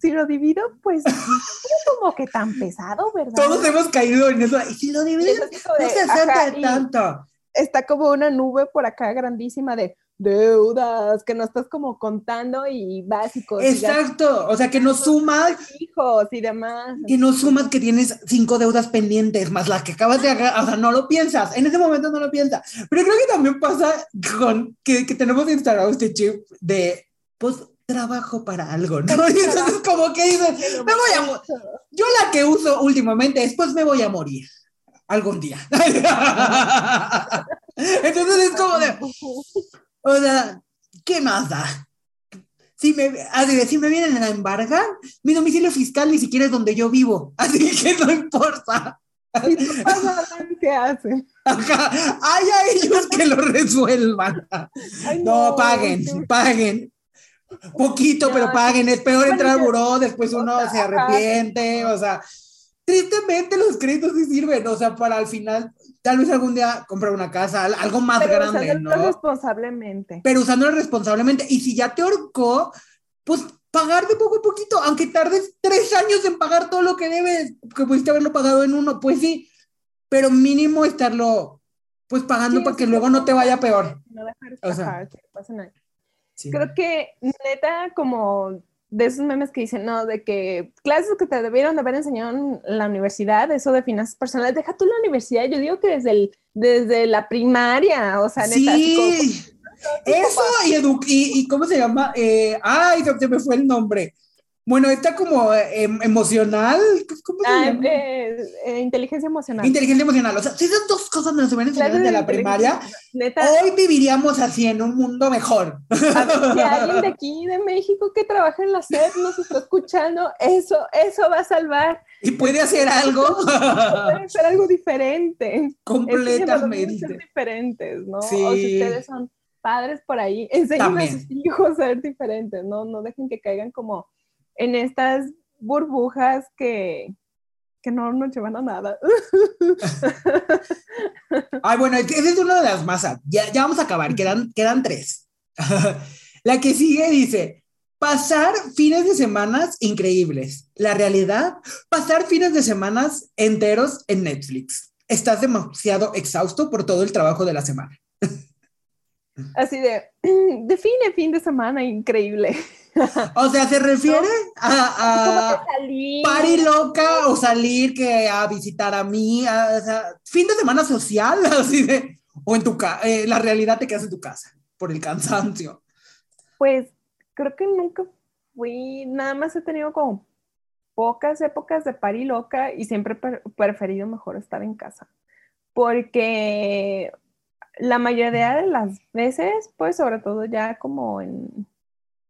si lo divido, pues no es como que tan pesado, ¿verdad? Todos hemos caído en eso. Y si lo es divides, no se acerca tanto. está como una nube por acá grandísima de deudas que no estás como contando y básicos y Exacto. O sea, que no sumas, fijos y demás. que no sumas que tienes cinco deudas pendientes, más las que acabas de agarrar. O sea, no lo piensas. En ese momento no lo piensas. Pero creo que también pasa con que, que tenemos instalado este chip de, pues, trabajo para algo, ¿no? Y entonces como que dices, me voy a mo- yo la que uso últimamente es, pues, me voy a morir algún día. [laughs] entonces es como de, [laughs] O sea, ¿qué más da? Si me, así de, si me vienen a embargar, mi domicilio fiscal ni siquiera es donde yo vivo, [laughs] así que no importa. ¿Qué hacen? Ajá, hay a ellos que lo resuelvan. Ay, No, no, paguen, paguen. Poquito, pero paguen. Es peor entrar al buró, después uno se arrepiente, o sea, tristemente los créditos sí sirven, o sea, para al final, tal vez algún día comprar una casa, al- algo más Pero grande, usándolo ¿no? responsablemente. pero usándolo responsablemente. Y si ya te ahorcó, pues pagar de poco a poquito, aunque tardes tres años en pagar todo lo que debes, que pudiste haberlo pagado en uno, pues sí, pero mínimo estarlo pues pagando Sí, para que luego no te vaya peor. No dejar O sea, que pase nada. Creo que neta, como de esos memes que dicen, no, de que clases que te debieron de haber enseñado en la universidad, eso de finanzas personales, deja tú la universidad, yo digo que desde, el, desde la primaria, o sea, neta, como- Sí, eso y, y, y ¿cómo se llama? Eh, ay, se me fue el nombre. Bueno, está como eh, em- emocional, ¿cómo se Ah, llama? eh, eh, inteligencia emocional. Inteligencia emocional. O sea, si esas dos cosas nos hubieran enseñado desde de la primaria, Neta, hoy viviríamos así en un mundo mejor. a ver, si [laughs] alguien de aquí, de México, que trabaja en la SED nos está escuchando, eso, eso va a salvar. y puede hacer algo [laughs] Puede ser algo diferente. A ser completamente. diferentes, ¿no? Sí. O si ustedes son padres por ahí, enseñen a sus hijos a ser diferentes, ¿no? No dejen que caigan como en estas burbujas que, que no nos llevan a nada. [laughs] Ay, bueno, esa es una de las más. Ya, ya vamos a acabar, quedan, quedan tres. [laughs] La que sigue dice: pasar fines de semanas increíbles. La realidad, pasar fines de semanas enteros en Netflix. Estás demasiado exhausto por todo el trabajo de la semana. [laughs] Así de, [clears throat] define fin de semana increíble. O sea, se refiere a, a party loca o salir que a visitar a mí, a- o sea, fin de semana social, [laughs] así de, o en tu casa, la realidad te quedas en tu casa por el cansancio. Pues creo que nunca fui, nada más he tenido como pocas épocas de pari loca y siempre he pre- preferido mejor estar en casa. Porque la mayoría de las veces, pues sobre todo ya como en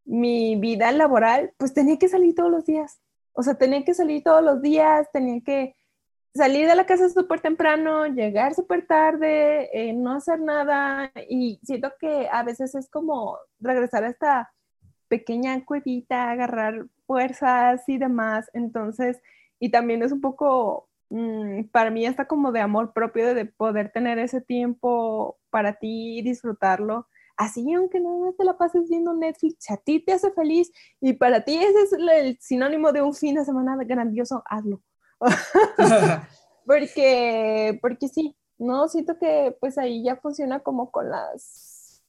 mi vida laboral, pues tenía que salir todos los días. O sea, tenía que salir todos los días, tenía que salir de la casa súper temprano, llegar súper tarde, eh, no hacer nada y siento que a veces es como regresar a esta pequeña cuevita, agarrar fuerzas y demás. Entonces, y también es un poco, mm, para mí está como de amor propio de poder tener ese tiempo para ti y disfrutarlo. Así, aunque no te la pases viendo Netflix, a ti te hace feliz y para ti ese es el sinónimo de un fin de semana grandioso, hazlo. [laughs] porque, porque sí, no, siento que pues ahí ya funciona como con las,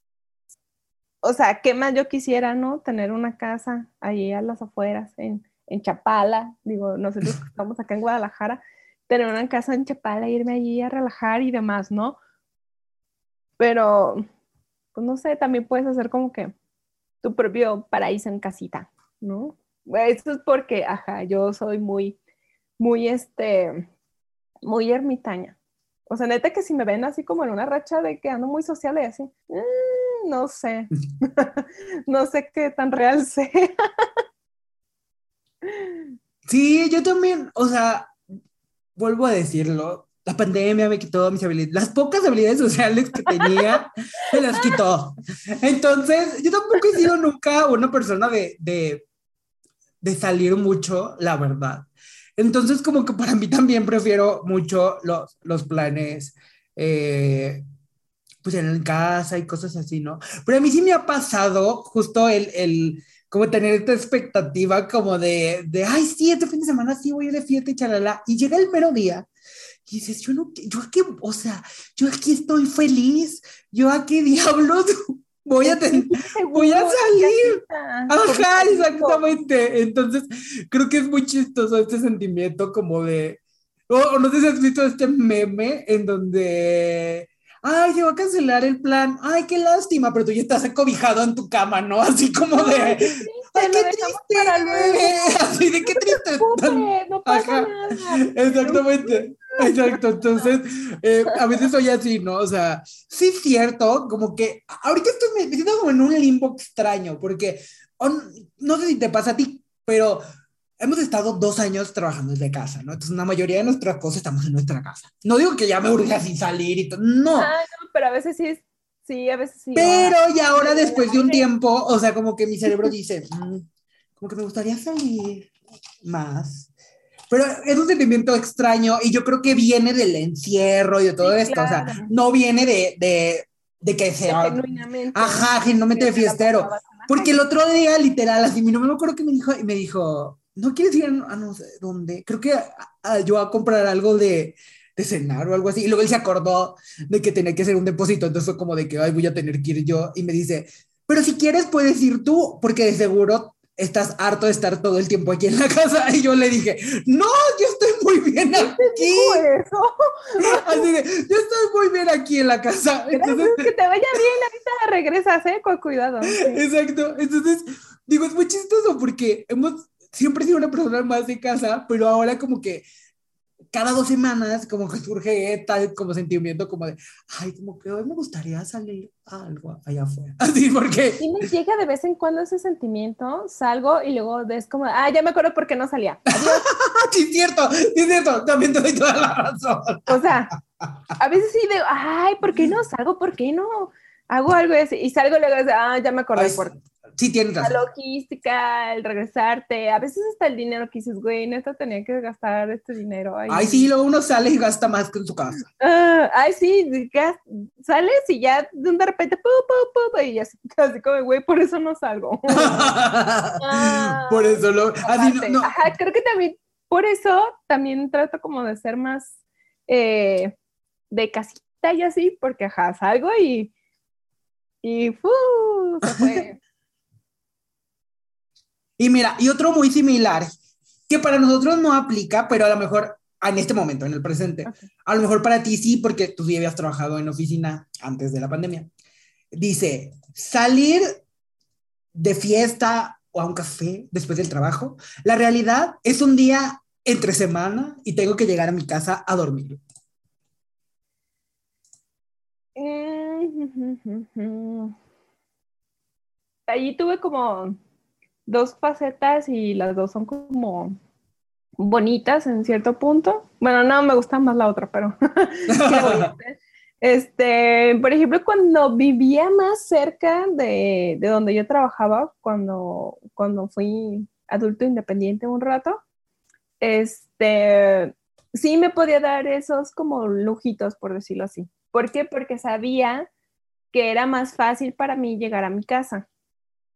o sea, ¿qué más yo quisiera, no? Tener una casa ahí a las afueras, en, en Chapala, digo, nosotros [laughs] estamos acá en Guadalajara, tener una casa en Chapala, irme allí a relajar y demás, ¿no? Pero pues no sé, también puedes hacer como que tu propio paraíso en casita, ¿no? Eso es porque, ajá, yo soy muy, muy, este, muy ermitaña. O sea, neta que si me ven así como en una racha de que ando muy social y así, mm, no sé, [laughs] no sé qué tan real [laughs] sea. sí, yo también, o sea, vuelvo a decirlo, la pandemia me quitó mis habilidades, las pocas habilidades sociales que tenía, [laughs] me las quitó. Entonces, yo tampoco he sido nunca una persona de, de, de salir mucho, la verdad. Entonces, como que para mí también prefiero mucho los, los planes, eh, pues en casa y cosas así, ¿no? Pero a mí sí me ha pasado justo el, el como tener esta expectativa como de, de, ay, sí, este fin de semana sí voy a ir de fiesta y chalala, y llega el mero día y dices, yo no, yo aquí, o sea, yo aquí estoy feliz, yo aquí [laughs] diablos voy a, tener, voy a salir. Ajá, exactamente. Entonces, creo que es muy chistoso este sentimiento como de, o no sé si has visto este meme en donde ay, se va a cancelar el plan, ay, qué lástima, pero tú ya estás acobijado en tu cama, ¿no? Así como de, ay, qué triste, [laughs] así de qué triste. No pasa nada. Exactamente. Exacto, entonces eh, a veces soy así, ¿no? O sea, sí es cierto, como que ahorita estoy me siento como en un limbo extraño, porque no sé si te pasa a ti, pero hemos estado dos años trabajando desde casa, ¿no? Entonces, la mayoría de nuestras cosas estamos en nuestra casa. No digo que ya me urge sin salir y todo, no. Ah, no, pero a veces sí, sí, a veces sí. Pero ya ahora, después de un tiempo, o sea, como que mi cerebro dice, mm, como que me gustaría salir más. Pero es un sentimiento extraño y yo creo que viene del encierro y de todo esto, o sea, no viene de, de, de que sea... Genuinamente. Ajá, genuinamente de fiestero. Porque el otro día, literal, así, mi no me acuerdo que me dijo, y me dijo, ¿no quieres ir a, no sé dónde? Creo que yo a comprar algo de, de, cenar o algo así. Y luego él se acordó de que tenía que hacer un depósito, entonces fue como de que, ay, voy a tener que ir yo. Y me dice, pero si quieres puedes ir tú, porque de seguro estás harto de estar todo el tiempo aquí en la casa. [laughs] Y yo le dije, no, yo estoy muy bien aquí. [laughs] Así de, yo estoy muy bien aquí en la casa. [laughs] Entonces, que te vaya bien, ahorita regresas, ¿eh? Con cuidado. Exacto. Entonces, digo, es muy chistoso porque hemos siempre he sido una persona más de casa, pero ahora como que cada dos semanas como que surge tal como sentimiento como de, ay, como que hoy me gustaría salir a algo allá afuera. [laughs] Así porque... Y me llega de vez en cuando ese sentimiento, salgo y luego es como, ah, ya me acuerdo por qué no salía. [laughs] sí, es cierto, sí, es cierto, también te doy toda la razón. O sea, a veces sí digo, ay, ¿por qué no [laughs] salgo? ¿Por qué no? Hago algo así y salgo y luego, ah, ya me acordé por qué. Sí, tienes razón. La logística, el regresarte, a veces hasta el dinero que dices, güey, neta tenía que gastar este dinero. Ay, ay sí, luego uno sale y gasta más que en su casa. Uh, ay, sí, sales y ya de repente, pu, pu, pu, y ya así como, güey, por eso no salgo. [laughs] por eso lo... Así, no, Ajá, creo que también, por eso también trato como de ser más eh, de casita y así, porque ajá, salgo y... Y ¡fu! se fue. Y mira, y otro muy similar, que para nosotros no aplica, pero a lo mejor en este momento, en el presente, a lo mejor para ti sí, porque tú ya habías trabajado en oficina antes de la pandemia. Dice, salir de fiesta o a un café después del trabajo, la realidad es un día entre semana y tengo que llegar a mi casa a dormir. [laughs] Allí tuve como dos facetas y las dos son como bonitas en cierto punto. Bueno, no, me gusta más la otra, pero... [laughs] este, por ejemplo, cuando vivía más cerca de, de, donde yo trabajaba, cuando, cuando fui adulto independiente un rato, este, sí me podía dar esos como lujitos, por decirlo así. ¿Por qué? Porque sabía que era más fácil para mí llegar a mi casa.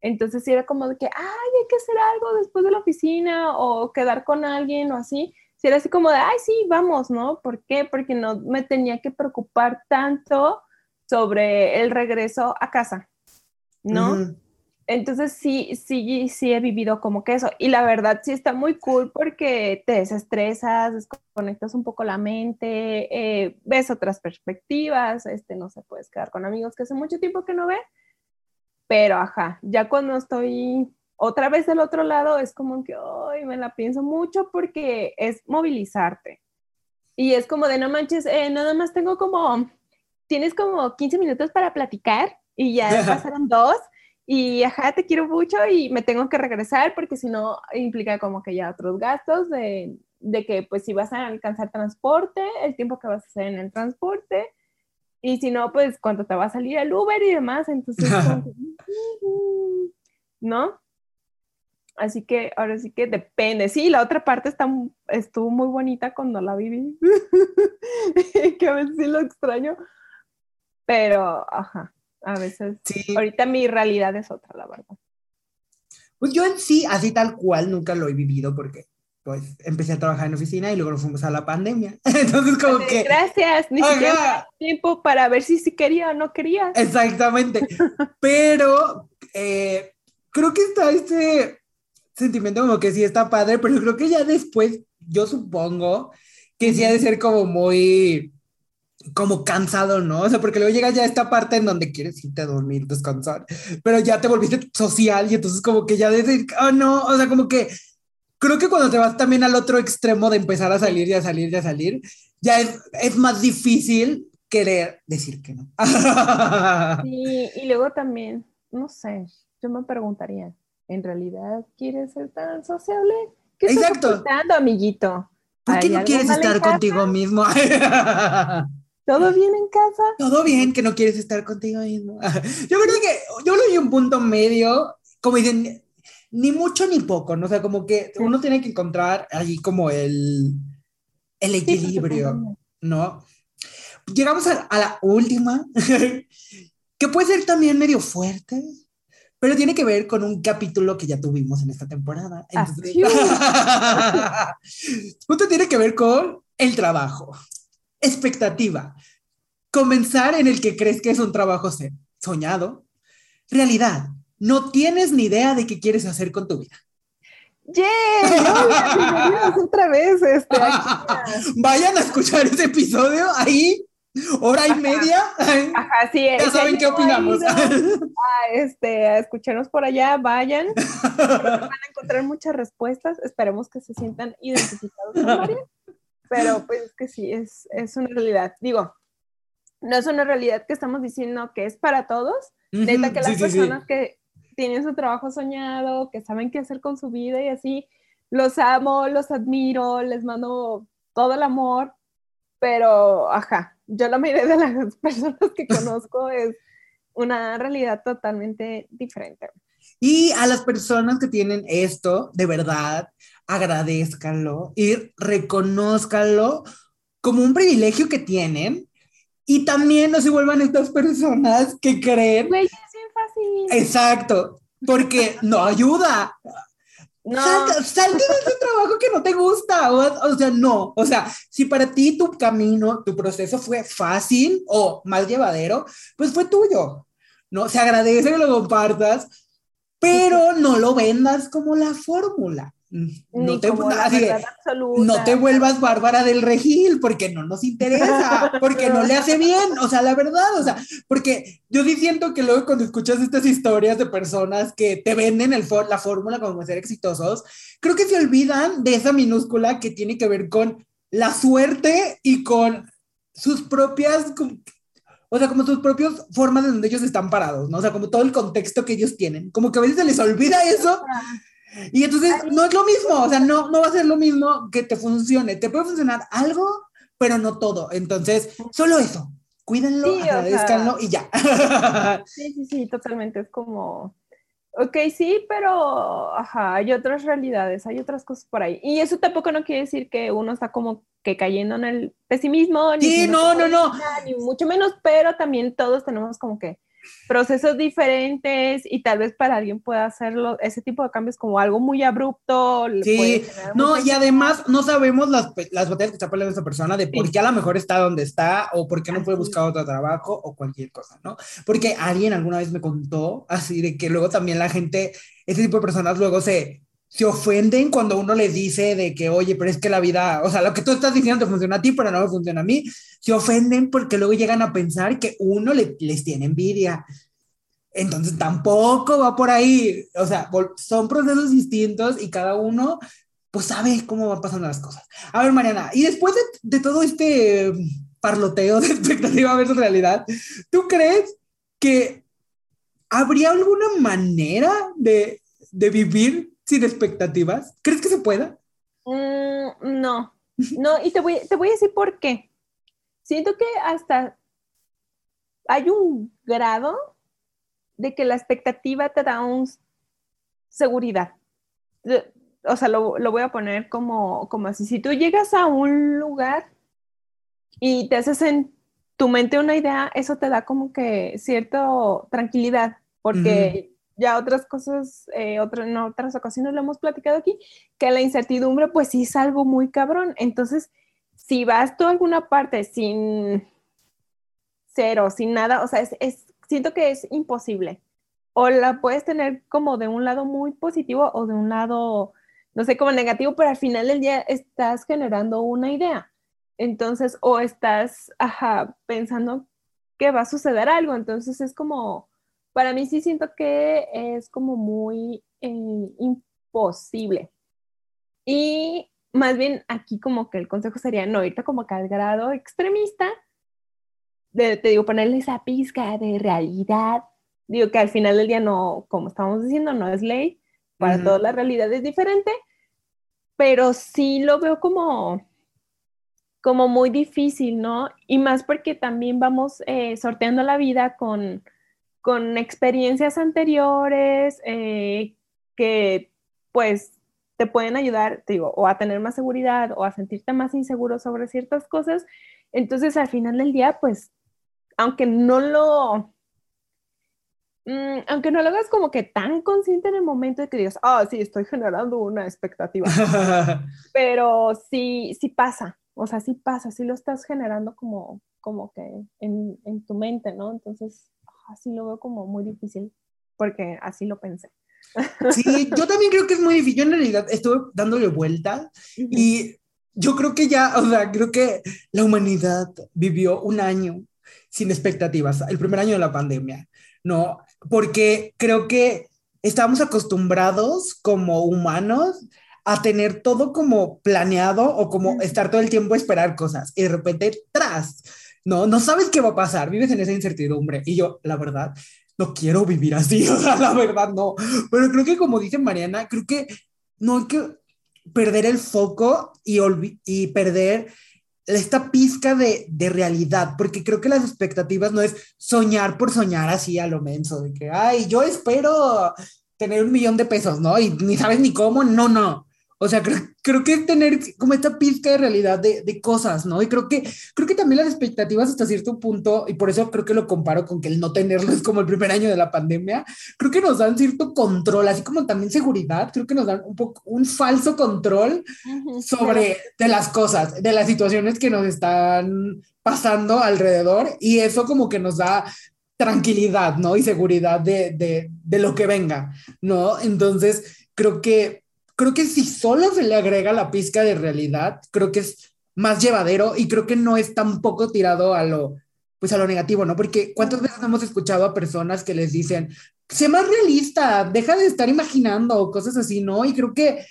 Entonces era como de que, ay, hay que hacer algo después de la oficina o quedar con alguien o así. Si era así como de, ay, sí, vamos, ¿no? ¿Por qué? Porque no me tenía que preocupar tanto sobre el regreso a casa, ¿no? Entonces sí, sí, sí he vivido como que eso. Y la verdad sí está muy cool porque te desestresas, desconectas un poco la mente, eh, ves otras perspectivas, este, no sé, puedes quedar con amigos que hace mucho tiempo que no ve. Pero ajá, ya cuando estoy otra vez del otro lado es como que, hoy me la pienso mucho porque es movilizarte. Y es como de, no manches, eh, nada más tengo como, tienes como 15 minutos para platicar y ya [laughs] pasaron dos y ajá, te quiero mucho y me tengo que regresar porque si no implica como que ya otros gastos de, de, que pues si vas a alcanzar transporte, el tiempo que vas a hacer en el transporte y si no, pues cuánto te va a salir el Uber y demás, entonces, [laughs] ¿no? Así que ahora sí que depende. Sí, la otra parte está, estuvo muy bonita cuando la viví, [laughs] que a veces sí lo extraño, pero ajá a veces. Sí. Ahorita mi realidad es otra, la verdad. Pues yo en sí, así tal cual, nunca lo he vivido porque pues empecé a trabajar en oficina y luego nos fuimos a la pandemia. [laughs] Entonces como que... Gracias, ni siquiera tiempo para ver si sí quería o no quería. Exactamente. [laughs] pero eh, creo que está este sentimiento como que sí está padre, pero creo que ya después, yo supongo que sí ha de ser como muy como cansado, ¿no? O sea, porque luego llega ya esta parte en donde quieres irte a dormir, descansar, pero ya te volviste social y entonces como que ya decir, oh no, o sea, como que creo que cuando te vas también al otro extremo de empezar a salir y a salir y a salir, ya es, es más difícil querer decir que no. [laughs] Sí, y luego también, no sé, yo me preguntaría, ¿en realidad quieres ser tan sociable? ¿Qué Exacto. estás amiguito? ¿Por qué no quieres estar contigo mismo? [laughs] ¿Todo bien en casa? Todo bien, que no quieres estar contigo mismo. [laughs] Yo creo que yo lo vi un punto medio, como dicen, ni mucho ni poco, ¿no? O sea, como que uno tiene que encontrar allí como el, el equilibrio, ¿no? Llegamos a, la última, [laughs] que puede ser también medio fuerte, pero tiene que ver con un capítulo que ya tuvimos en esta temporada. Entonces, punto [laughs] tiene que ver con el trabajo expectativa. Comenzar en el que crees que es un trabajo soñado. Realidad. No tienes ni idea de qué quieres hacer con tu vida. ¡Yeah! [laughs] otra vez. Este, [laughs] Vayan a escuchar ese episodio ahí, hora y media. Ajá, sí. Ya saben qué opinamos. [laughs] A, este, a escucharnos por allá, vayan. Van a encontrar muchas respuestas. Esperemos que se sientan identificados con varias pero pues es que sí, es, es una realidad. Digo, no es una realidad que estamos diciendo que es para todos. Neta que las personas que tienen su trabajo soñado, que saben qué hacer con su vida y así, los amo, los admiro, les mando todo el amor, pero ajá, yo la mayoría de las [laughs] personas que conozco es una realidad totalmente diferente. Y a las personas que tienen esto, de verdad, agradezcanlo y reconozcanlo como un privilegio que tienen. Y también no se vuelvan estas personas que creen. Fácil. Exacto, porque no ayuda. No. Salte, de ese trabajo que no te gusta. O, o, sea, no. O sea, si para ti tu camino, tu proceso fue fácil o mal llevadero, pues fue tuyo. ¿no? Se agradece que lo compartas, pero no lo vendas como la fórmula. No te, no te, vuelvas Bárbara del Regil porque no nos interesa, [laughs] porque no le hace bien, o sea, la verdad, o sea, porque yo sí siento que luego cuando escuchas estas historias de personas que te venden el la fórmula como ser exitosos, creo que se olvidan de esa minúscula que tiene que ver con la suerte y con sus propias o sea, como sus propias formas de donde ellos están parados, ¿no? O sea, como todo el contexto que ellos tienen. Como que a veces se les olvida eso. Y entonces no es lo mismo, o sea, no, no va a ser lo mismo que te funcione. Te puede funcionar algo, pero no todo. Entonces, solo eso. Cuídenlo, agradezcanlo y ya. [laughs] Sí, sí, sí, totalmente. Es como, Ok, sí, pero ajá, hay otras realidades, hay otras cosas por ahí. Y eso tampoco no quiere decir que uno está como que cayendo en el pesimismo, ni, sí, no, no, no. ni mucho menos, pero también todos tenemos como que procesos diferentes y tal vez para alguien pueda hacerlo, ese tipo de cambios como algo muy abrupto. Sí, no, y además no sabemos las, las batallas que está peleando esa persona de por qué a lo mejor está donde está o por qué no puede buscar otro trabajo o cualquier cosa, ¿no? Porque alguien alguna vez me contó así de que luego también la gente, ese tipo de personas luego se se ofenden cuando uno les dice de que, oye, pero es que la vida, o sea, lo que tú estás diciendo te funciona a ti, pero no me funciona a mí. Se ofenden porque luego llegan a pensar que uno les tiene envidia. Entonces tampoco va por ahí. O sea, son procesos distintos y cada uno, pues, sabe cómo van pasando las cosas. A ver, Mariana, y después de, de todo este parloteo de expectativa versus realidad, ¿tú crees que habría alguna manera de, de vivir sin expectativas? ¿Crees que se pueda? Mm, no, [laughs] no, y te voy, te voy a decir por qué. Siento que hasta hay un grado de que la expectativa te da un seguridad. O sea, lo, lo, voy a poner como, como así. Si tú llegas a un lugar y te haces en tu mente una idea, eso te da como que cierta tranquilidad, porque ya otras cosas, eh, en otras ocasiones lo hemos platicado aquí, que la incertidumbre pues sí es algo muy cabrón. Entonces, si vas tú a alguna parte sin cero, sin nada, o sea, es, siento que es imposible. O la puedes tener como de un lado muy positivo o de un lado, no sé, como negativo, pero al final del día estás generando una idea. Entonces, o estás, ajá, pensando que va a suceder algo. Entonces es como, para mí sí siento que es como muy eh, imposible. Y más bien aquí como que el consejo sería no irte como que al grado extremista, de, te digo, ponerle esa pizca de realidad. Digo que al final del día no, como estamos diciendo, no es ley, para todas la realidad es diferente, pero sí lo veo como, como muy difícil, ¿no? Y más porque también vamos eh, sorteando la vida con con experiencias anteriores eh, que pues te pueden ayudar, te digo, o a tener más seguridad o a sentirte más inseguro sobre ciertas cosas. Entonces, al final del día, pues, aunque no lo, mm, aunque no lo hagas como que tan consciente en el momento de que digas, ah, sí, estoy generando una expectativa, [laughs] pero sí, sí pasa, o sea, sí pasa, sí lo estás generando como, como que en, en tu mente, ¿no? Entonces, así lo veo como muy difícil, porque así lo pensé. Sí, yo también creo que es muy difícil. Yo en realidad estuve dándole vuelta y yo creo que ya, o sea, creo que la humanidad vivió un año sin expectativas, el primer año de la pandemia, ¿no? Porque creo que estábamos acostumbrados como humanos a tener todo como planeado o como estar todo el tiempo a esperar cosas y de repente tras no, no sabes qué va a pasar, vives en esa incertidumbre. Y yo, la verdad, no quiero vivir así, [laughs] o sea, la verdad no. Pero creo que como dice Mariana, creo que no hay que perder el foco y, y perder esta pizca de, de, realidad, porque creo que las expectativas no es soñar por soñar así a lo menso, de que, ay, yo espero tener un millón de pesos, ¿no? Y ni sabes ni cómo, no, no. O sea, creo, creo que tener como esta pizca de realidad de, de, cosas, ¿no? Y creo que, creo que también las expectativas hasta cierto punto, y por eso creo que lo comparo con que el no tenerlo [laughs] es como el primer año de la pandemia, creo que nos dan cierto control, así como también seguridad, creo que nos dan un poco un falso control sobre de las cosas, de las situaciones que nos están pasando alrededor, y eso como que nos da tranquilidad, ¿no? Y seguridad de, de, de lo que venga, ¿no? Entonces, creo que creo que si solo se le agrega la pizca de realidad, creo que es más llevadero y creo que no es tampoco tirado a lo, pues a lo negativo, ¿no? Porque cuántas veces hemos escuchado a personas que les dicen, sé más realista, deja de estar imaginando cosas así, ¿no? Y creo que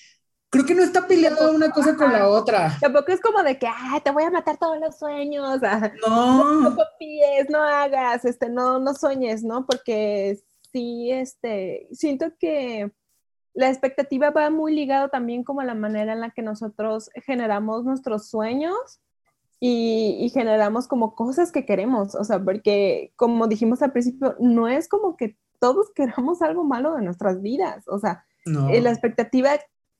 creo que no está peleado una cosa con la otra. Tampoco es como de que, ah, te voy a matar todos los sueños. No. No copies, no hagas, este, no, no sueñes, ¿no? Porque sí, este, siento que la expectativa va muy ligado también como a la manera en la que nosotros generamos nuestros sueños y, generamos como cosas que queremos, o sea, porque como dijimos al principio, no es como que todos [laughs] queramos algo malo de nuestras vidas. O sea, eh, la expectativa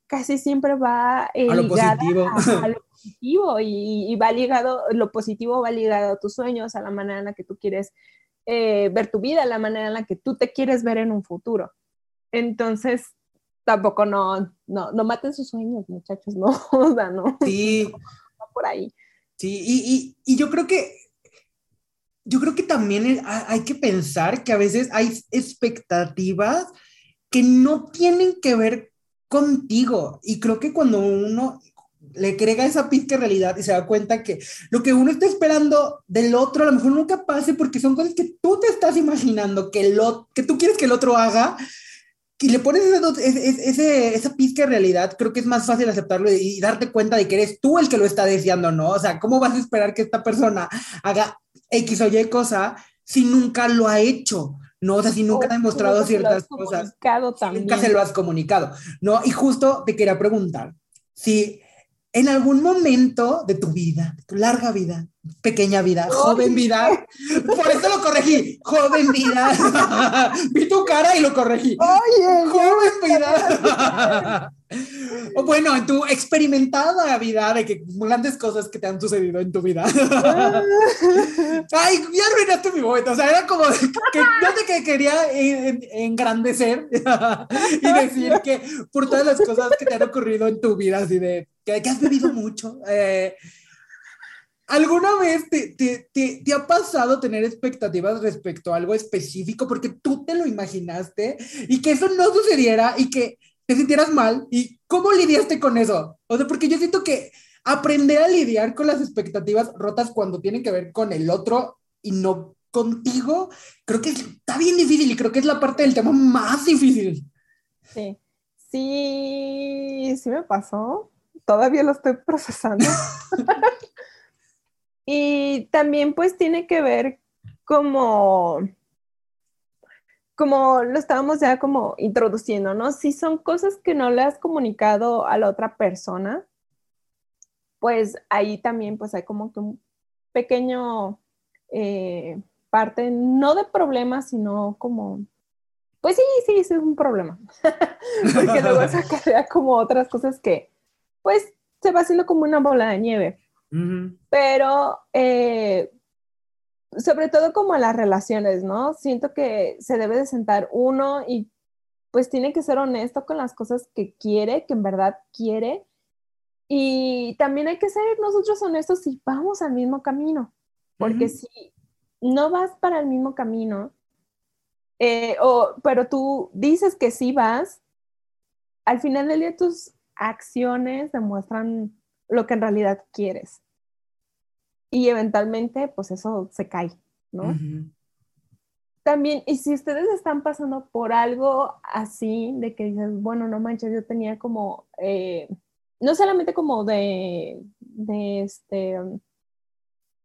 casi siempre va eh, a lo positivo. A, lo [laughs] positivo y, va ligado, lo positivo va ligado a tus sueños, a la manera en la que tú quieres eh, ver tu vida, a la manera en la que tú te quieres ver en un futuro. Entonces, tampoco no, no, no maten sus sueños, muchachos, [laughs] no, o sea, no. Sí. No, por ahí. Sí, y, y, y yo creo que yo creo que también hay que pensar que a veces hay expectativas que no tienen que ver contigo. Y creo que cuando uno le crega esa pizca de realidad y se da cuenta que lo que uno está esperando del otro a lo mejor nunca pase porque son cosas que tú te estás imaginando que, lo, que tú quieres que el otro haga y le pones ese, esa pizca de realidad, creo que es más fácil aceptarlo y, darte cuenta de que eres tú el que lo está deseando, ¿no? O sea, ¿cómo vas a esperar que esta persona haga X o Y cosa si nunca lo ha hecho? ¿no? O sea, si nunca ha demostrado ciertas cosas. nunca se lo has comunicado, ¿no? Y justo te quería preguntar, si en algún momento de tu vida, de tu larga vida, pequeña vida, joven vida. Por eso lo corregí, joven vida. [laughs] Vi tu cara y lo corregí. Oye, joven vida. o [laughs] bueno, en tu experimentada vida de que grandes cosas que te han sucedido en tu vida. [laughs] Ay, ya arruinaste mi momento. O sea, era como que yo te quería engrandecer y decir que por todas las cosas que te han ocurrido en tu vida, así de que, has vivido mucho. Eh, ¿Alguna vez te, te, te, ha pasado tener expectativas respecto a algo específico porque tú te lo imaginaste y que eso no sucediera y que te sintieras mal? ¿Y cómo lidiaste con eso? O sea, porque yo siento que aprender a lidiar con las expectativas rotas cuando tienen que ver con el otro y no contigo, creo que está bien difícil y creo que es la parte del tema más difícil. Sí, sí, sí me pasó. Todavía lo estoy procesando. [laughs] Y también pues tiene que ver como, como lo estábamos ya como introduciendo, ¿no? Si son cosas que no le has comunicado a la otra persona, pues ahí también pues hay como que un pequeño eh, parte, no de problema, sino como, pues sí, sí, sí es un problema, [laughs] porque luego se como otras cosas que pues se va haciendo como una bola de nieve. Pero eh, sobre todo como las relaciones, ¿no? Siento que se debe de sentar uno y pues tiene que ser honesto con las cosas que quiere, que en verdad quiere. Y también hay que ser nosotros honestos si vamos al mismo camino, porque si no vas para el mismo camino, eh, o, pero tú dices que sí vas, al final del día tus acciones demuestran lo que en realidad quieres. Y eventualmente, pues eso se cae, ¿no? También, y si ustedes están pasando por algo así, de que dices, bueno, no manches, yo tenía como, eh, no solamente como de, de, este,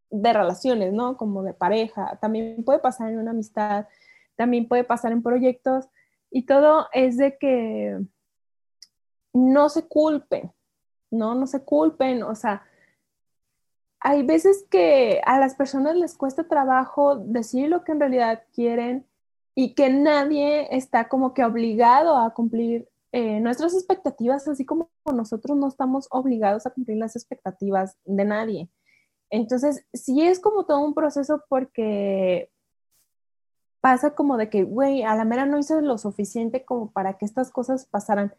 de relaciones, ¿no? Como de pareja, también puede pasar en una amistad, también puede pasar en proyectos, y todo es de que no se culpen, ¿no? No se culpen, o sea, hay veces que a las personas les cuesta trabajo decir lo que en realidad quieren y que nadie está como que obligado a cumplir eh, nuestras expectativas, así como nosotros no estamos obligados a cumplir las expectativas de nadie. Entonces, sí es como todo un proceso porque pasa como de que, güey, a la mera no hice lo suficiente como para que estas cosas pasaran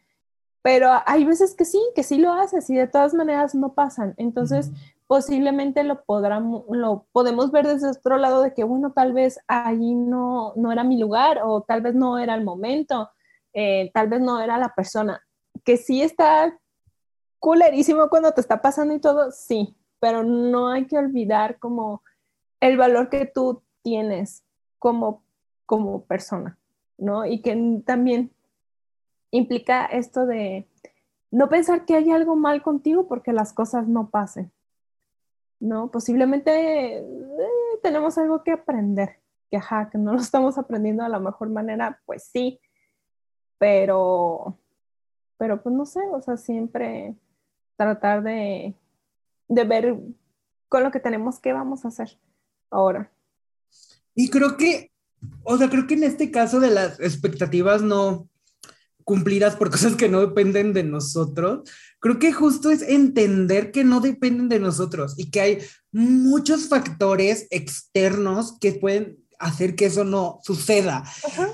pero hay veces que sí, que sí lo haces y de todas maneras no pasan. Entonces, posiblemente lo, podrán, lo podemos ver desde otro lado de que, bueno, tal vez ahí no, no era mi lugar o tal vez no era el momento, eh, tal vez no era la persona. Que sí está culerísimo cuando te está pasando y todo, sí, pero no hay que olvidar como el valor que tú tienes como, como persona, ¿no? Y que también implica esto de no pensar que hay algo mal contigo porque las cosas no pasen. ¿No? Posiblemente eh, tenemos algo que aprender, que ajá, que no lo estamos aprendiendo de la mejor manera, pues sí, pero, pero pues no sé, o sea, siempre tratar de, de ver con lo que tenemos qué vamos a hacer ahora. Y creo que o sea, creo que en este caso de las expectativas no cumplidas por [laughs] cosas que no dependen de nosotros, creo que justo es entender que no dependen de nosotros y que hay muchos factores externos que pueden hacer que eso no suceda.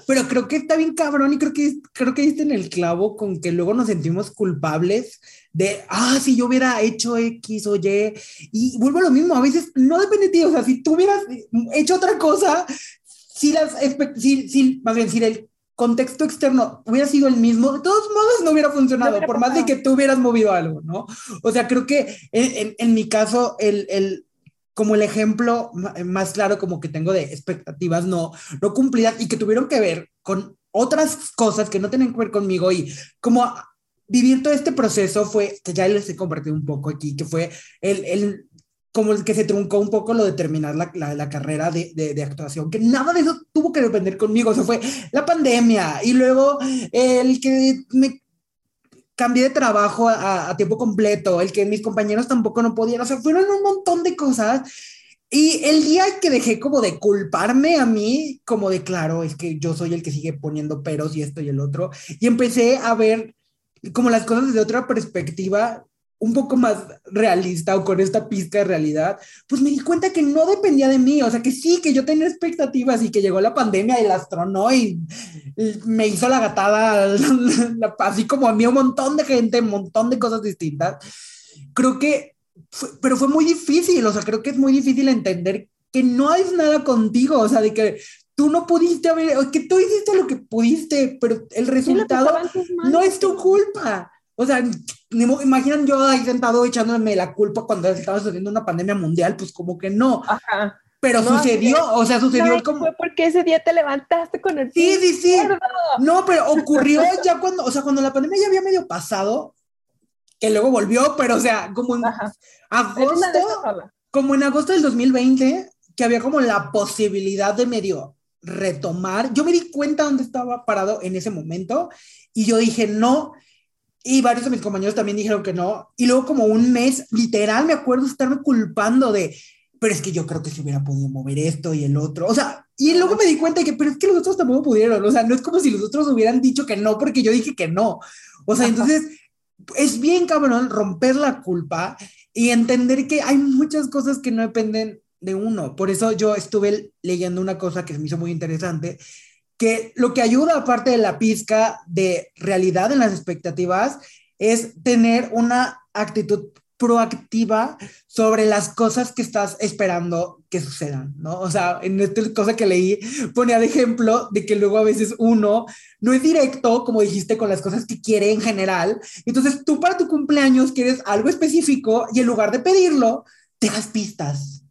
Pero creo que está bien cabrón y creo que, creo que diste en el clavo con que luego nos sentimos culpables de, ah, si yo hubiera hecho X o Y. Y vuelvo a lo mismo, a veces no depende de ti, o sea, si tú hubieras hecho otra cosa, si las, si, si, más bien, si el contexto externo hubiera sido el mismo, de todos modos no hubiera funcionado, por más de que tú hubieras movido algo, ¿no? O sea, creo que en, en, en mi caso, el, el como el ejemplo más claro como que tengo de expectativas no, no cumplidas y que tuvieron que ver con otras cosas que no tienen que ver conmigo y como vivir todo este proceso fue, que ya les he compartido un poco aquí, que fue el, el como el que se truncó un poco lo de terminar la, la, la carrera de, de, de, actuación, que nada de eso tuvo que depender conmigo, o sea, fue la pandemia y luego el que me cambié de trabajo a, a, tiempo completo, el que mis compañeros tampoco no podían, o sea, fueron un montón de cosas. Y el día que dejé como de culparme a mí, como de claro, es que yo soy el que sigue poniendo peros y esto y el otro, y empecé a ver como las cosas desde otra perspectiva, un poco más realista o con esta pizca de realidad, pues me di cuenta que no dependía de mí, o sea, que sí, que yo tenía expectativas y que llegó la pandemia y la astronó y, me hizo la gatada, [laughs] así como a mí un montón de gente, un montón de cosas distintas. Creo que, fue, pero fue muy difícil, o sea, creo que es muy difícil entender que no es nada contigo, o sea, de que tú no pudiste haber, que tú hiciste lo que pudiste, pero el resultado no es tu culpa. O sea, imaginan yo ahí sentado echándome la culpa cuando estaba sucediendo una pandemia mundial, pues como que no. Ajá. Pero no, sucedió, no, o sea, sucedió no, como... Fue porque ese día te levantaste con el... Sí, sí, sí. No, pero ocurrió [laughs] ya cuando, o sea, cuando la pandemia ya había medio pasado, que luego volvió, pero o sea, como en Ajá. agosto, como en agosto del 2020, que había como la posibilidad de medio retomar. Yo me di cuenta dónde estaba parado en ese momento y yo dije, no, y varios de mis compañeros también dijeron que no. Y luego como un mes, literal, me acuerdo estarme culpando de, pero es que yo creo que se hubiera podido mover esto y el otro. O sea, y luego me di cuenta de que, pero es que los otros tampoco pudieron. O sea, no es como si los otros hubieran dicho que no porque yo dije que no. O sea, entonces es bien cabrón romper la culpa y entender que hay muchas cosas que no dependen de uno. Por eso yo estuve leyendo una cosa que me hizo muy interesante, que lo que ayuda, aparte de la pizca de realidad en las expectativas, es tener una actitud proactiva sobre las cosas que estás esperando que sucedan, ¿no? O sea, en esta cosa que leí ponía de ejemplo de que luego a veces uno no es directo, como dijiste, con las cosas que quiere en general. Entonces tú para tu cumpleaños quieres algo específico y en lugar de pedirlo, te das pistas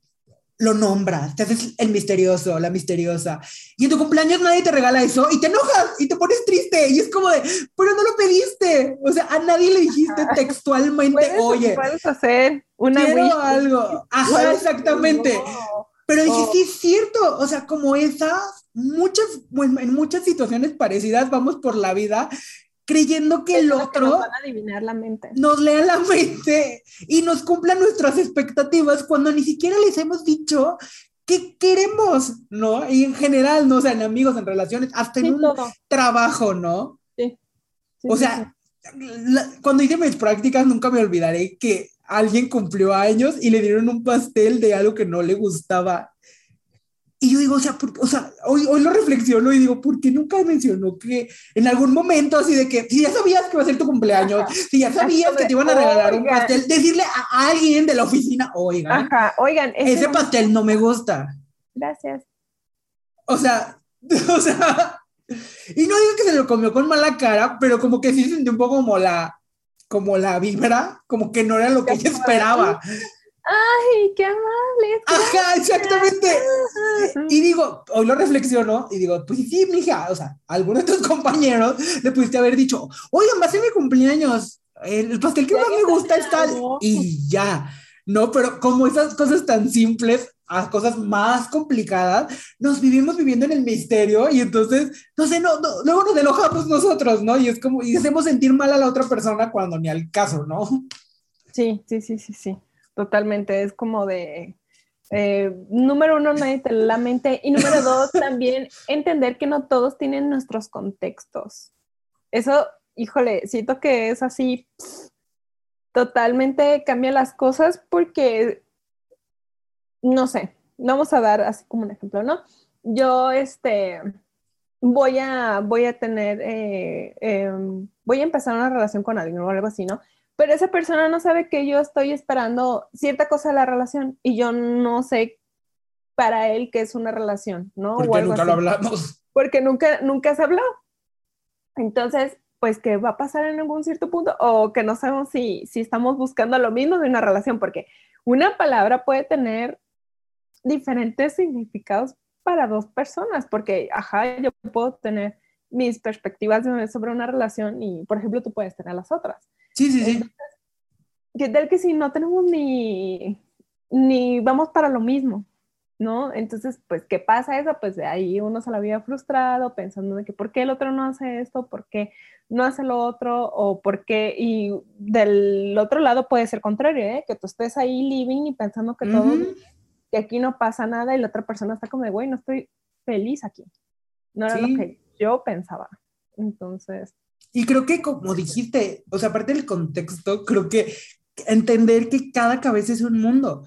lo nombras, te haces el misterioso, la misteriosa. Y en tu cumpleaños nadie te regala eso y te enojas y te pones triste y es como de, pero no lo pediste. O sea, a nadie le dijiste textualmente, ¿Puedes, oye, puedes hacer una quiero wish algo. Ajá, exactamente. No. Pero dije, Oh. sí es cierto, o sea, como esas, muchas, en muchas situaciones parecidas vamos por la vida creyendo que el Creo que nos otro van a adivinar la mente. nos lea la mente y nos cumpla nuestras expectativas cuando ni siquiera les hemos dicho qué queremos, ¿no? Y en general, no o sea, en amigos, en relaciones, hasta en un todo. trabajo, ¿no? Sí, o sí, sea, la- cuando hice mis prácticas nunca me olvidaré que alguien cumplió años y le dieron un pastel de algo que no le gustaba. Y yo digo, o sea, por- o sea hoy, hoy lo reflexiono y digo, ¿por qué nunca mencionó que en algún momento así de que, si ya sabías que iba a ser tu cumpleaños, si ya sabías que te iban a regalar un Oigan. pastel, decirle a alguien de la oficina, oiga, Ajá, oigan, ese ese no- pastel no me gusta. Gracias. O sea, [laughs] o sea, y no digo que se lo comió con mala cara, pero como que sí sintió un poco como la, como la vibra, como que no era lo que ella esperaba. Ay, qué amable. Ajá, exactamente. Y digo, hoy lo reflexiono y digo, pues sí, mija, o sea, alguno de tus [laughs] compañeros le pudiste haber dicho, oigan, va a ser mi cumpleaños, el pastel que más me gusta es tal, y ya, ¿no? Pero como esas cosas tan simples a cosas más complicadas, nos vivimos viviendo en el misterio y entonces, no sé, no, no, luego nos enojamos nosotros, ¿no? Y es como, y hacemos sentir mal a la otra persona cuando ni al caso, ¿no? Sí, sí, sí, sí, sí. Totalmente. Es como de. Eh, número uno, nadie te la mente. Y número dos, [laughs] también entender que no todos tienen nuestros contextos. Eso, híjole, siento que es así, totalmente cambia las cosas porque, no sé, vamos a dar así como un ejemplo, ¿no? Yo, este, voy a, voy a tener, eh, em, voy a empezar una relación con alguien o algo así, ¿no? Pero esa persona no sabe que yo estoy esperando cierta cosa de la relación y yo no sé para él qué es una relación, ¿no? Porque nunca lo hablamos. Porque nunca, nunca se habló. Entonces, pues, ¿qué va a pasar en algún cierto punto? O que no sabemos si, si estamos buscando lo mismo de una relación, porque una palabra puede tener diferentes significados para dos personas, porque, ajá, yo puedo tener mis perspectivas sobre una relación y, por ejemplo, tú puedes tener las otras. Sí, sí, sí. ¿Qué tal que si no tenemos ni, ni vamos para lo mismo? ¿No? Entonces, pues, ¿qué pasa eso? Pues de ahí uno se la había frustrado pensando de que por qué el otro no hace esto, por qué no hace lo otro, o por qué, y del otro lado puede ser contrario, ¿eh? Que tú estés ahí living y pensando que todo, que aquí no pasa nada y la otra persona está como de, güey, no estoy feliz aquí. No era lo que yo pensaba. Entonces, y creo que como dijiste, o sea, aparte del contexto, creo que entender que cada cabeza es un mundo.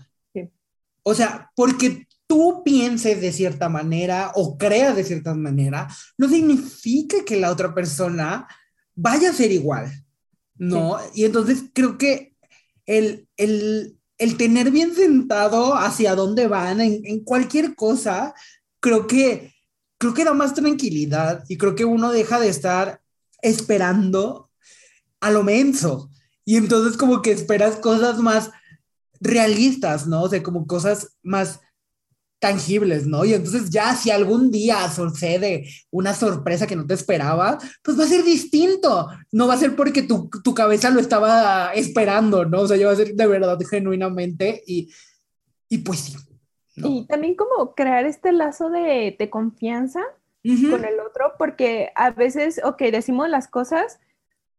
O sea, porque tú pienses de cierta manera o creas de cierta manera, no significa que la otra persona vaya a ser igual, ¿no? Y entonces creo que el, el, el, tener bien sentado hacia dónde van en, en cualquier cosa, creo que, creo que da más tranquilidad y creo que uno deja de estar esperando a lo menso. Y entonces como que esperas cosas más realistas, ¿no? O sea, como cosas más tangibles, ¿no? Y entonces ya si algún día sucede una sorpresa que no te esperaba, pues va a ser distinto. No va a ser porque tu, tu cabeza lo estaba esperando, ¿no? O sea, ya va a ser de verdad genuinamente y, y pues sí. Y también como crear este lazo de, de confianza con el otro, porque a veces, ok, decimos las cosas,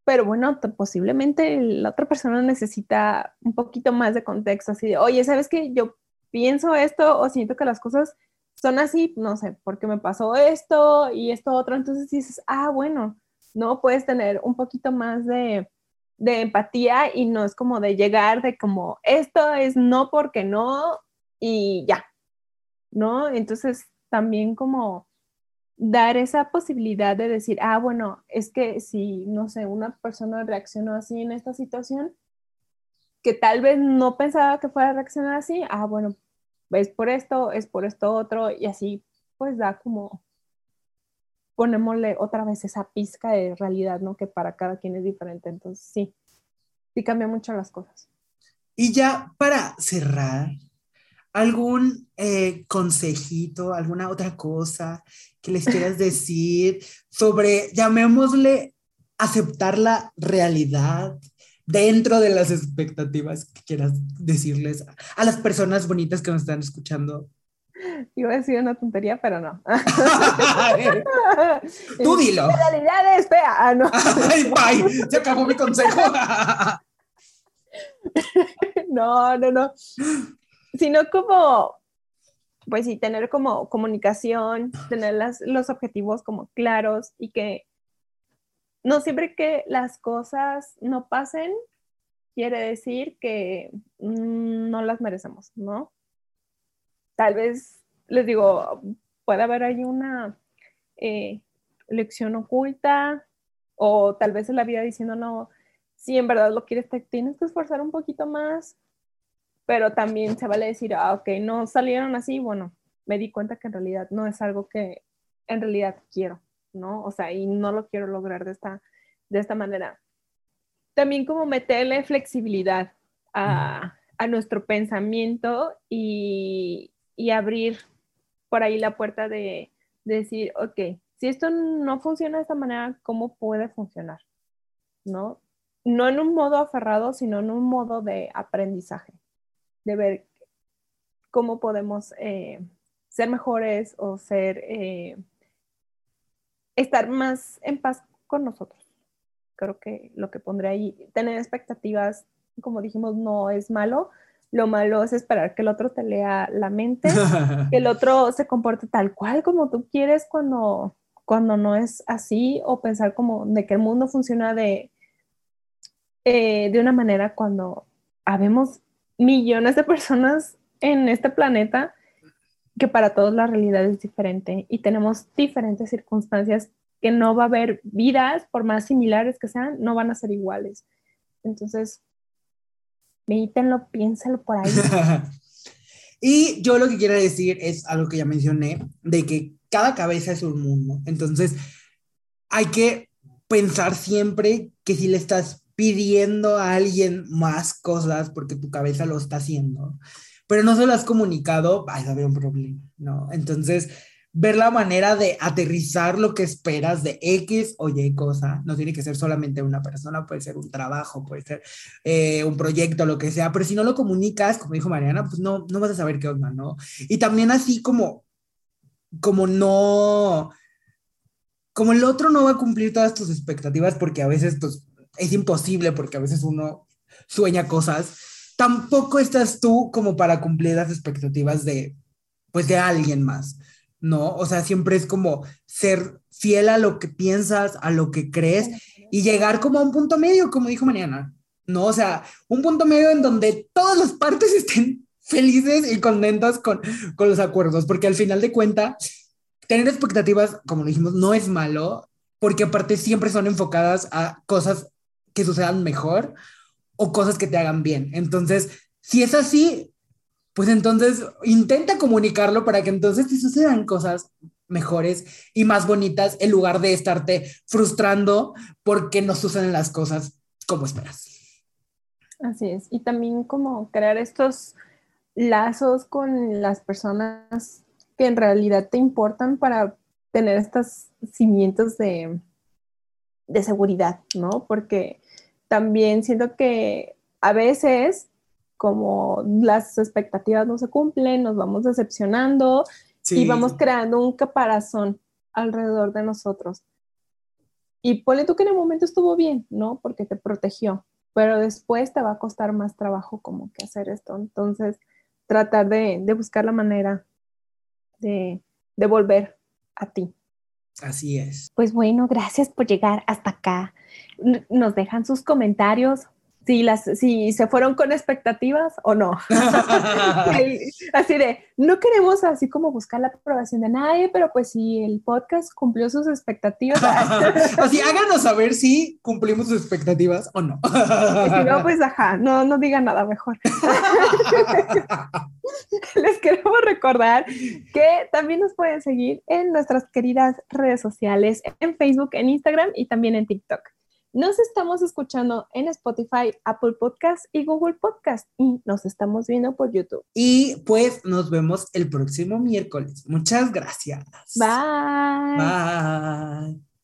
pero bueno, posiblemente la otra persona necesita un poquito más de contexto, así de, oye, ¿sabes qué? Yo pienso esto o siento que las cosas son así, no sé, porque me pasó esto y esto otro, entonces dices, ah, bueno, no puedes tener un poquito más de, de empatía y no es como de llegar de como, esto es no porque no y ya, ¿no? Entonces también como dar esa posibilidad de decir, ah, bueno, es que si, no sé, una persona reaccionó así en esta situación, que tal vez no pensaba que fuera a reaccionar así, ah, bueno, es por esto, es por esto otro, y así pues da como, ponémosle otra vez esa pizca de realidad, ¿no? Que para cada quien es diferente, entonces sí, sí cambia mucho las cosas. Y ya para cerrar, algún eh, consejito, alguna otra cosa que les quieras decir sobre, llamémosle, aceptar la realidad dentro de las expectativas que quieras decirles a las personas bonitas que nos están escuchando. Iba a decir una tontería, pero no. [laughs] [laughs] Tú dilo. La realidad es fea. Ah, no. [laughs] Ay, bye. Se acabó mi consejo. no, no, no sino como, pues sí, tener como comunicación, tener las, los objetivos como claros y que no siempre que las cosas no pasen, quiere decir que mm, no las merecemos, ¿no? Tal vez, les digo, puede haber ahí una eh, lección oculta o tal vez en la vida diciendo, no, si en verdad lo quieres, te tienes que esforzar un poquito más, pero también se vale decir, ah, ok, no salieron así, bueno, me di cuenta que en realidad no es algo que en realidad quiero, ¿no? O sea, y no lo quiero lograr de esta, de esta manera. También como meterle flexibilidad a, a nuestro pensamiento y, y, abrir por ahí la puerta de, de decir, ok, si esto no funciona de esta manera, ¿cómo puede funcionar? ¿No? No en un modo aferrado, sino en un modo de aprendizaje de ver cómo podemos eh, ser mejores o ser, eh, estar más en paz con nosotros. Creo que lo que pondré ahí, tener expectativas, como dijimos, no es malo. Lo malo es esperar que el otro te lea la mente, [laughs] que el otro se comporte tal cual como tú quieres cuando, cuando no es así, o pensar como de que el mundo funciona de, eh, de una manera cuando habemos millones de personas en este planeta que para todos la realidad es diferente y tenemos diferentes circunstancias que no va a haber vidas, por más similares que sean, no van a ser iguales. Entonces, medítenlo, piénsalo por ahí. [laughs] y yo lo que quiero decir es algo que ya mencioné, de que cada cabeza es un mundo. Entonces, hay que pensar siempre que si le estás pidiendo a alguien más cosas porque tu cabeza lo está haciendo, pero no se lo has comunicado, va a haber un problema, ¿no? Entonces, ver la manera de aterrizar lo que esperas de X o Y cosa. No tiene que ser solamente una persona, puede ser un trabajo, puede ser eh, un proyecto, lo que sea, pero si no lo comunicas, como dijo Mariana, pues no, no vas a saber qué onda, ¿no? Y también así como, como no, como el otro no va a cumplir todas tus expectativas porque a veces pues, es imposible, porque a veces uno sueña cosas, tampoco estás tú como para cumplir las expectativas de, pues, de alguien más. ¿no? O sea, siempre es como ser fiel a lo que piensas, a lo que crees y llegar como a un punto medio, como dijo Mariana, ¿no? O sea, un punto medio en donde todas las partes estén felices y contentas con, con los acuerdos, porque al final de cuentas, tener expectativas, como dijimos, no es malo, porque aparte siempre son enfocadas a cosas que sucedan mejor o cosas que te hagan bien. Entonces, si es así, pues entonces intenta comunicarlo para que entonces te sucedan cosas mejores y más bonitas en lugar de estarte frustrando porque no suceden las cosas como esperas. Así es. Y también como crear estos lazos con las personas que en realidad te importan para tener estos cimientos de, de seguridad, ¿no? Porque también siento que a veces como las expectativas no se cumplen, nos vamos decepcionando y vamos creando un caparazón alrededor de nosotros. Y ponle tú que en el momento estuvo bien, ¿no? Porque te protegió, pero después te va a costar más trabajo como que hacer esto. Entonces, tratar de, buscar la manera de, de volver a ti. Así es. Pues bueno, gracias por llegar hasta acá. Nos dejan sus comentarios, si, las, si se fueron con expectativas o no. [laughs] así de, no queremos así como buscar la aprobación de nadie, pero pues si el podcast cumplió sus expectativas. [laughs] así, háganos saber si cumplimos sus expectativas o no. si no, pues ajá, no, no digan nada mejor. [laughs] Les queremos recordar que también nos pueden seguir en nuestras queridas redes sociales, en Facebook, en Instagram y también en TikTok. Nos estamos escuchando en Spotify, Apple Podcast y Google Podcast y nos estamos viendo por YouTube. Y pues nos vemos el próximo miércoles. Muchas gracias. Bye. Bye.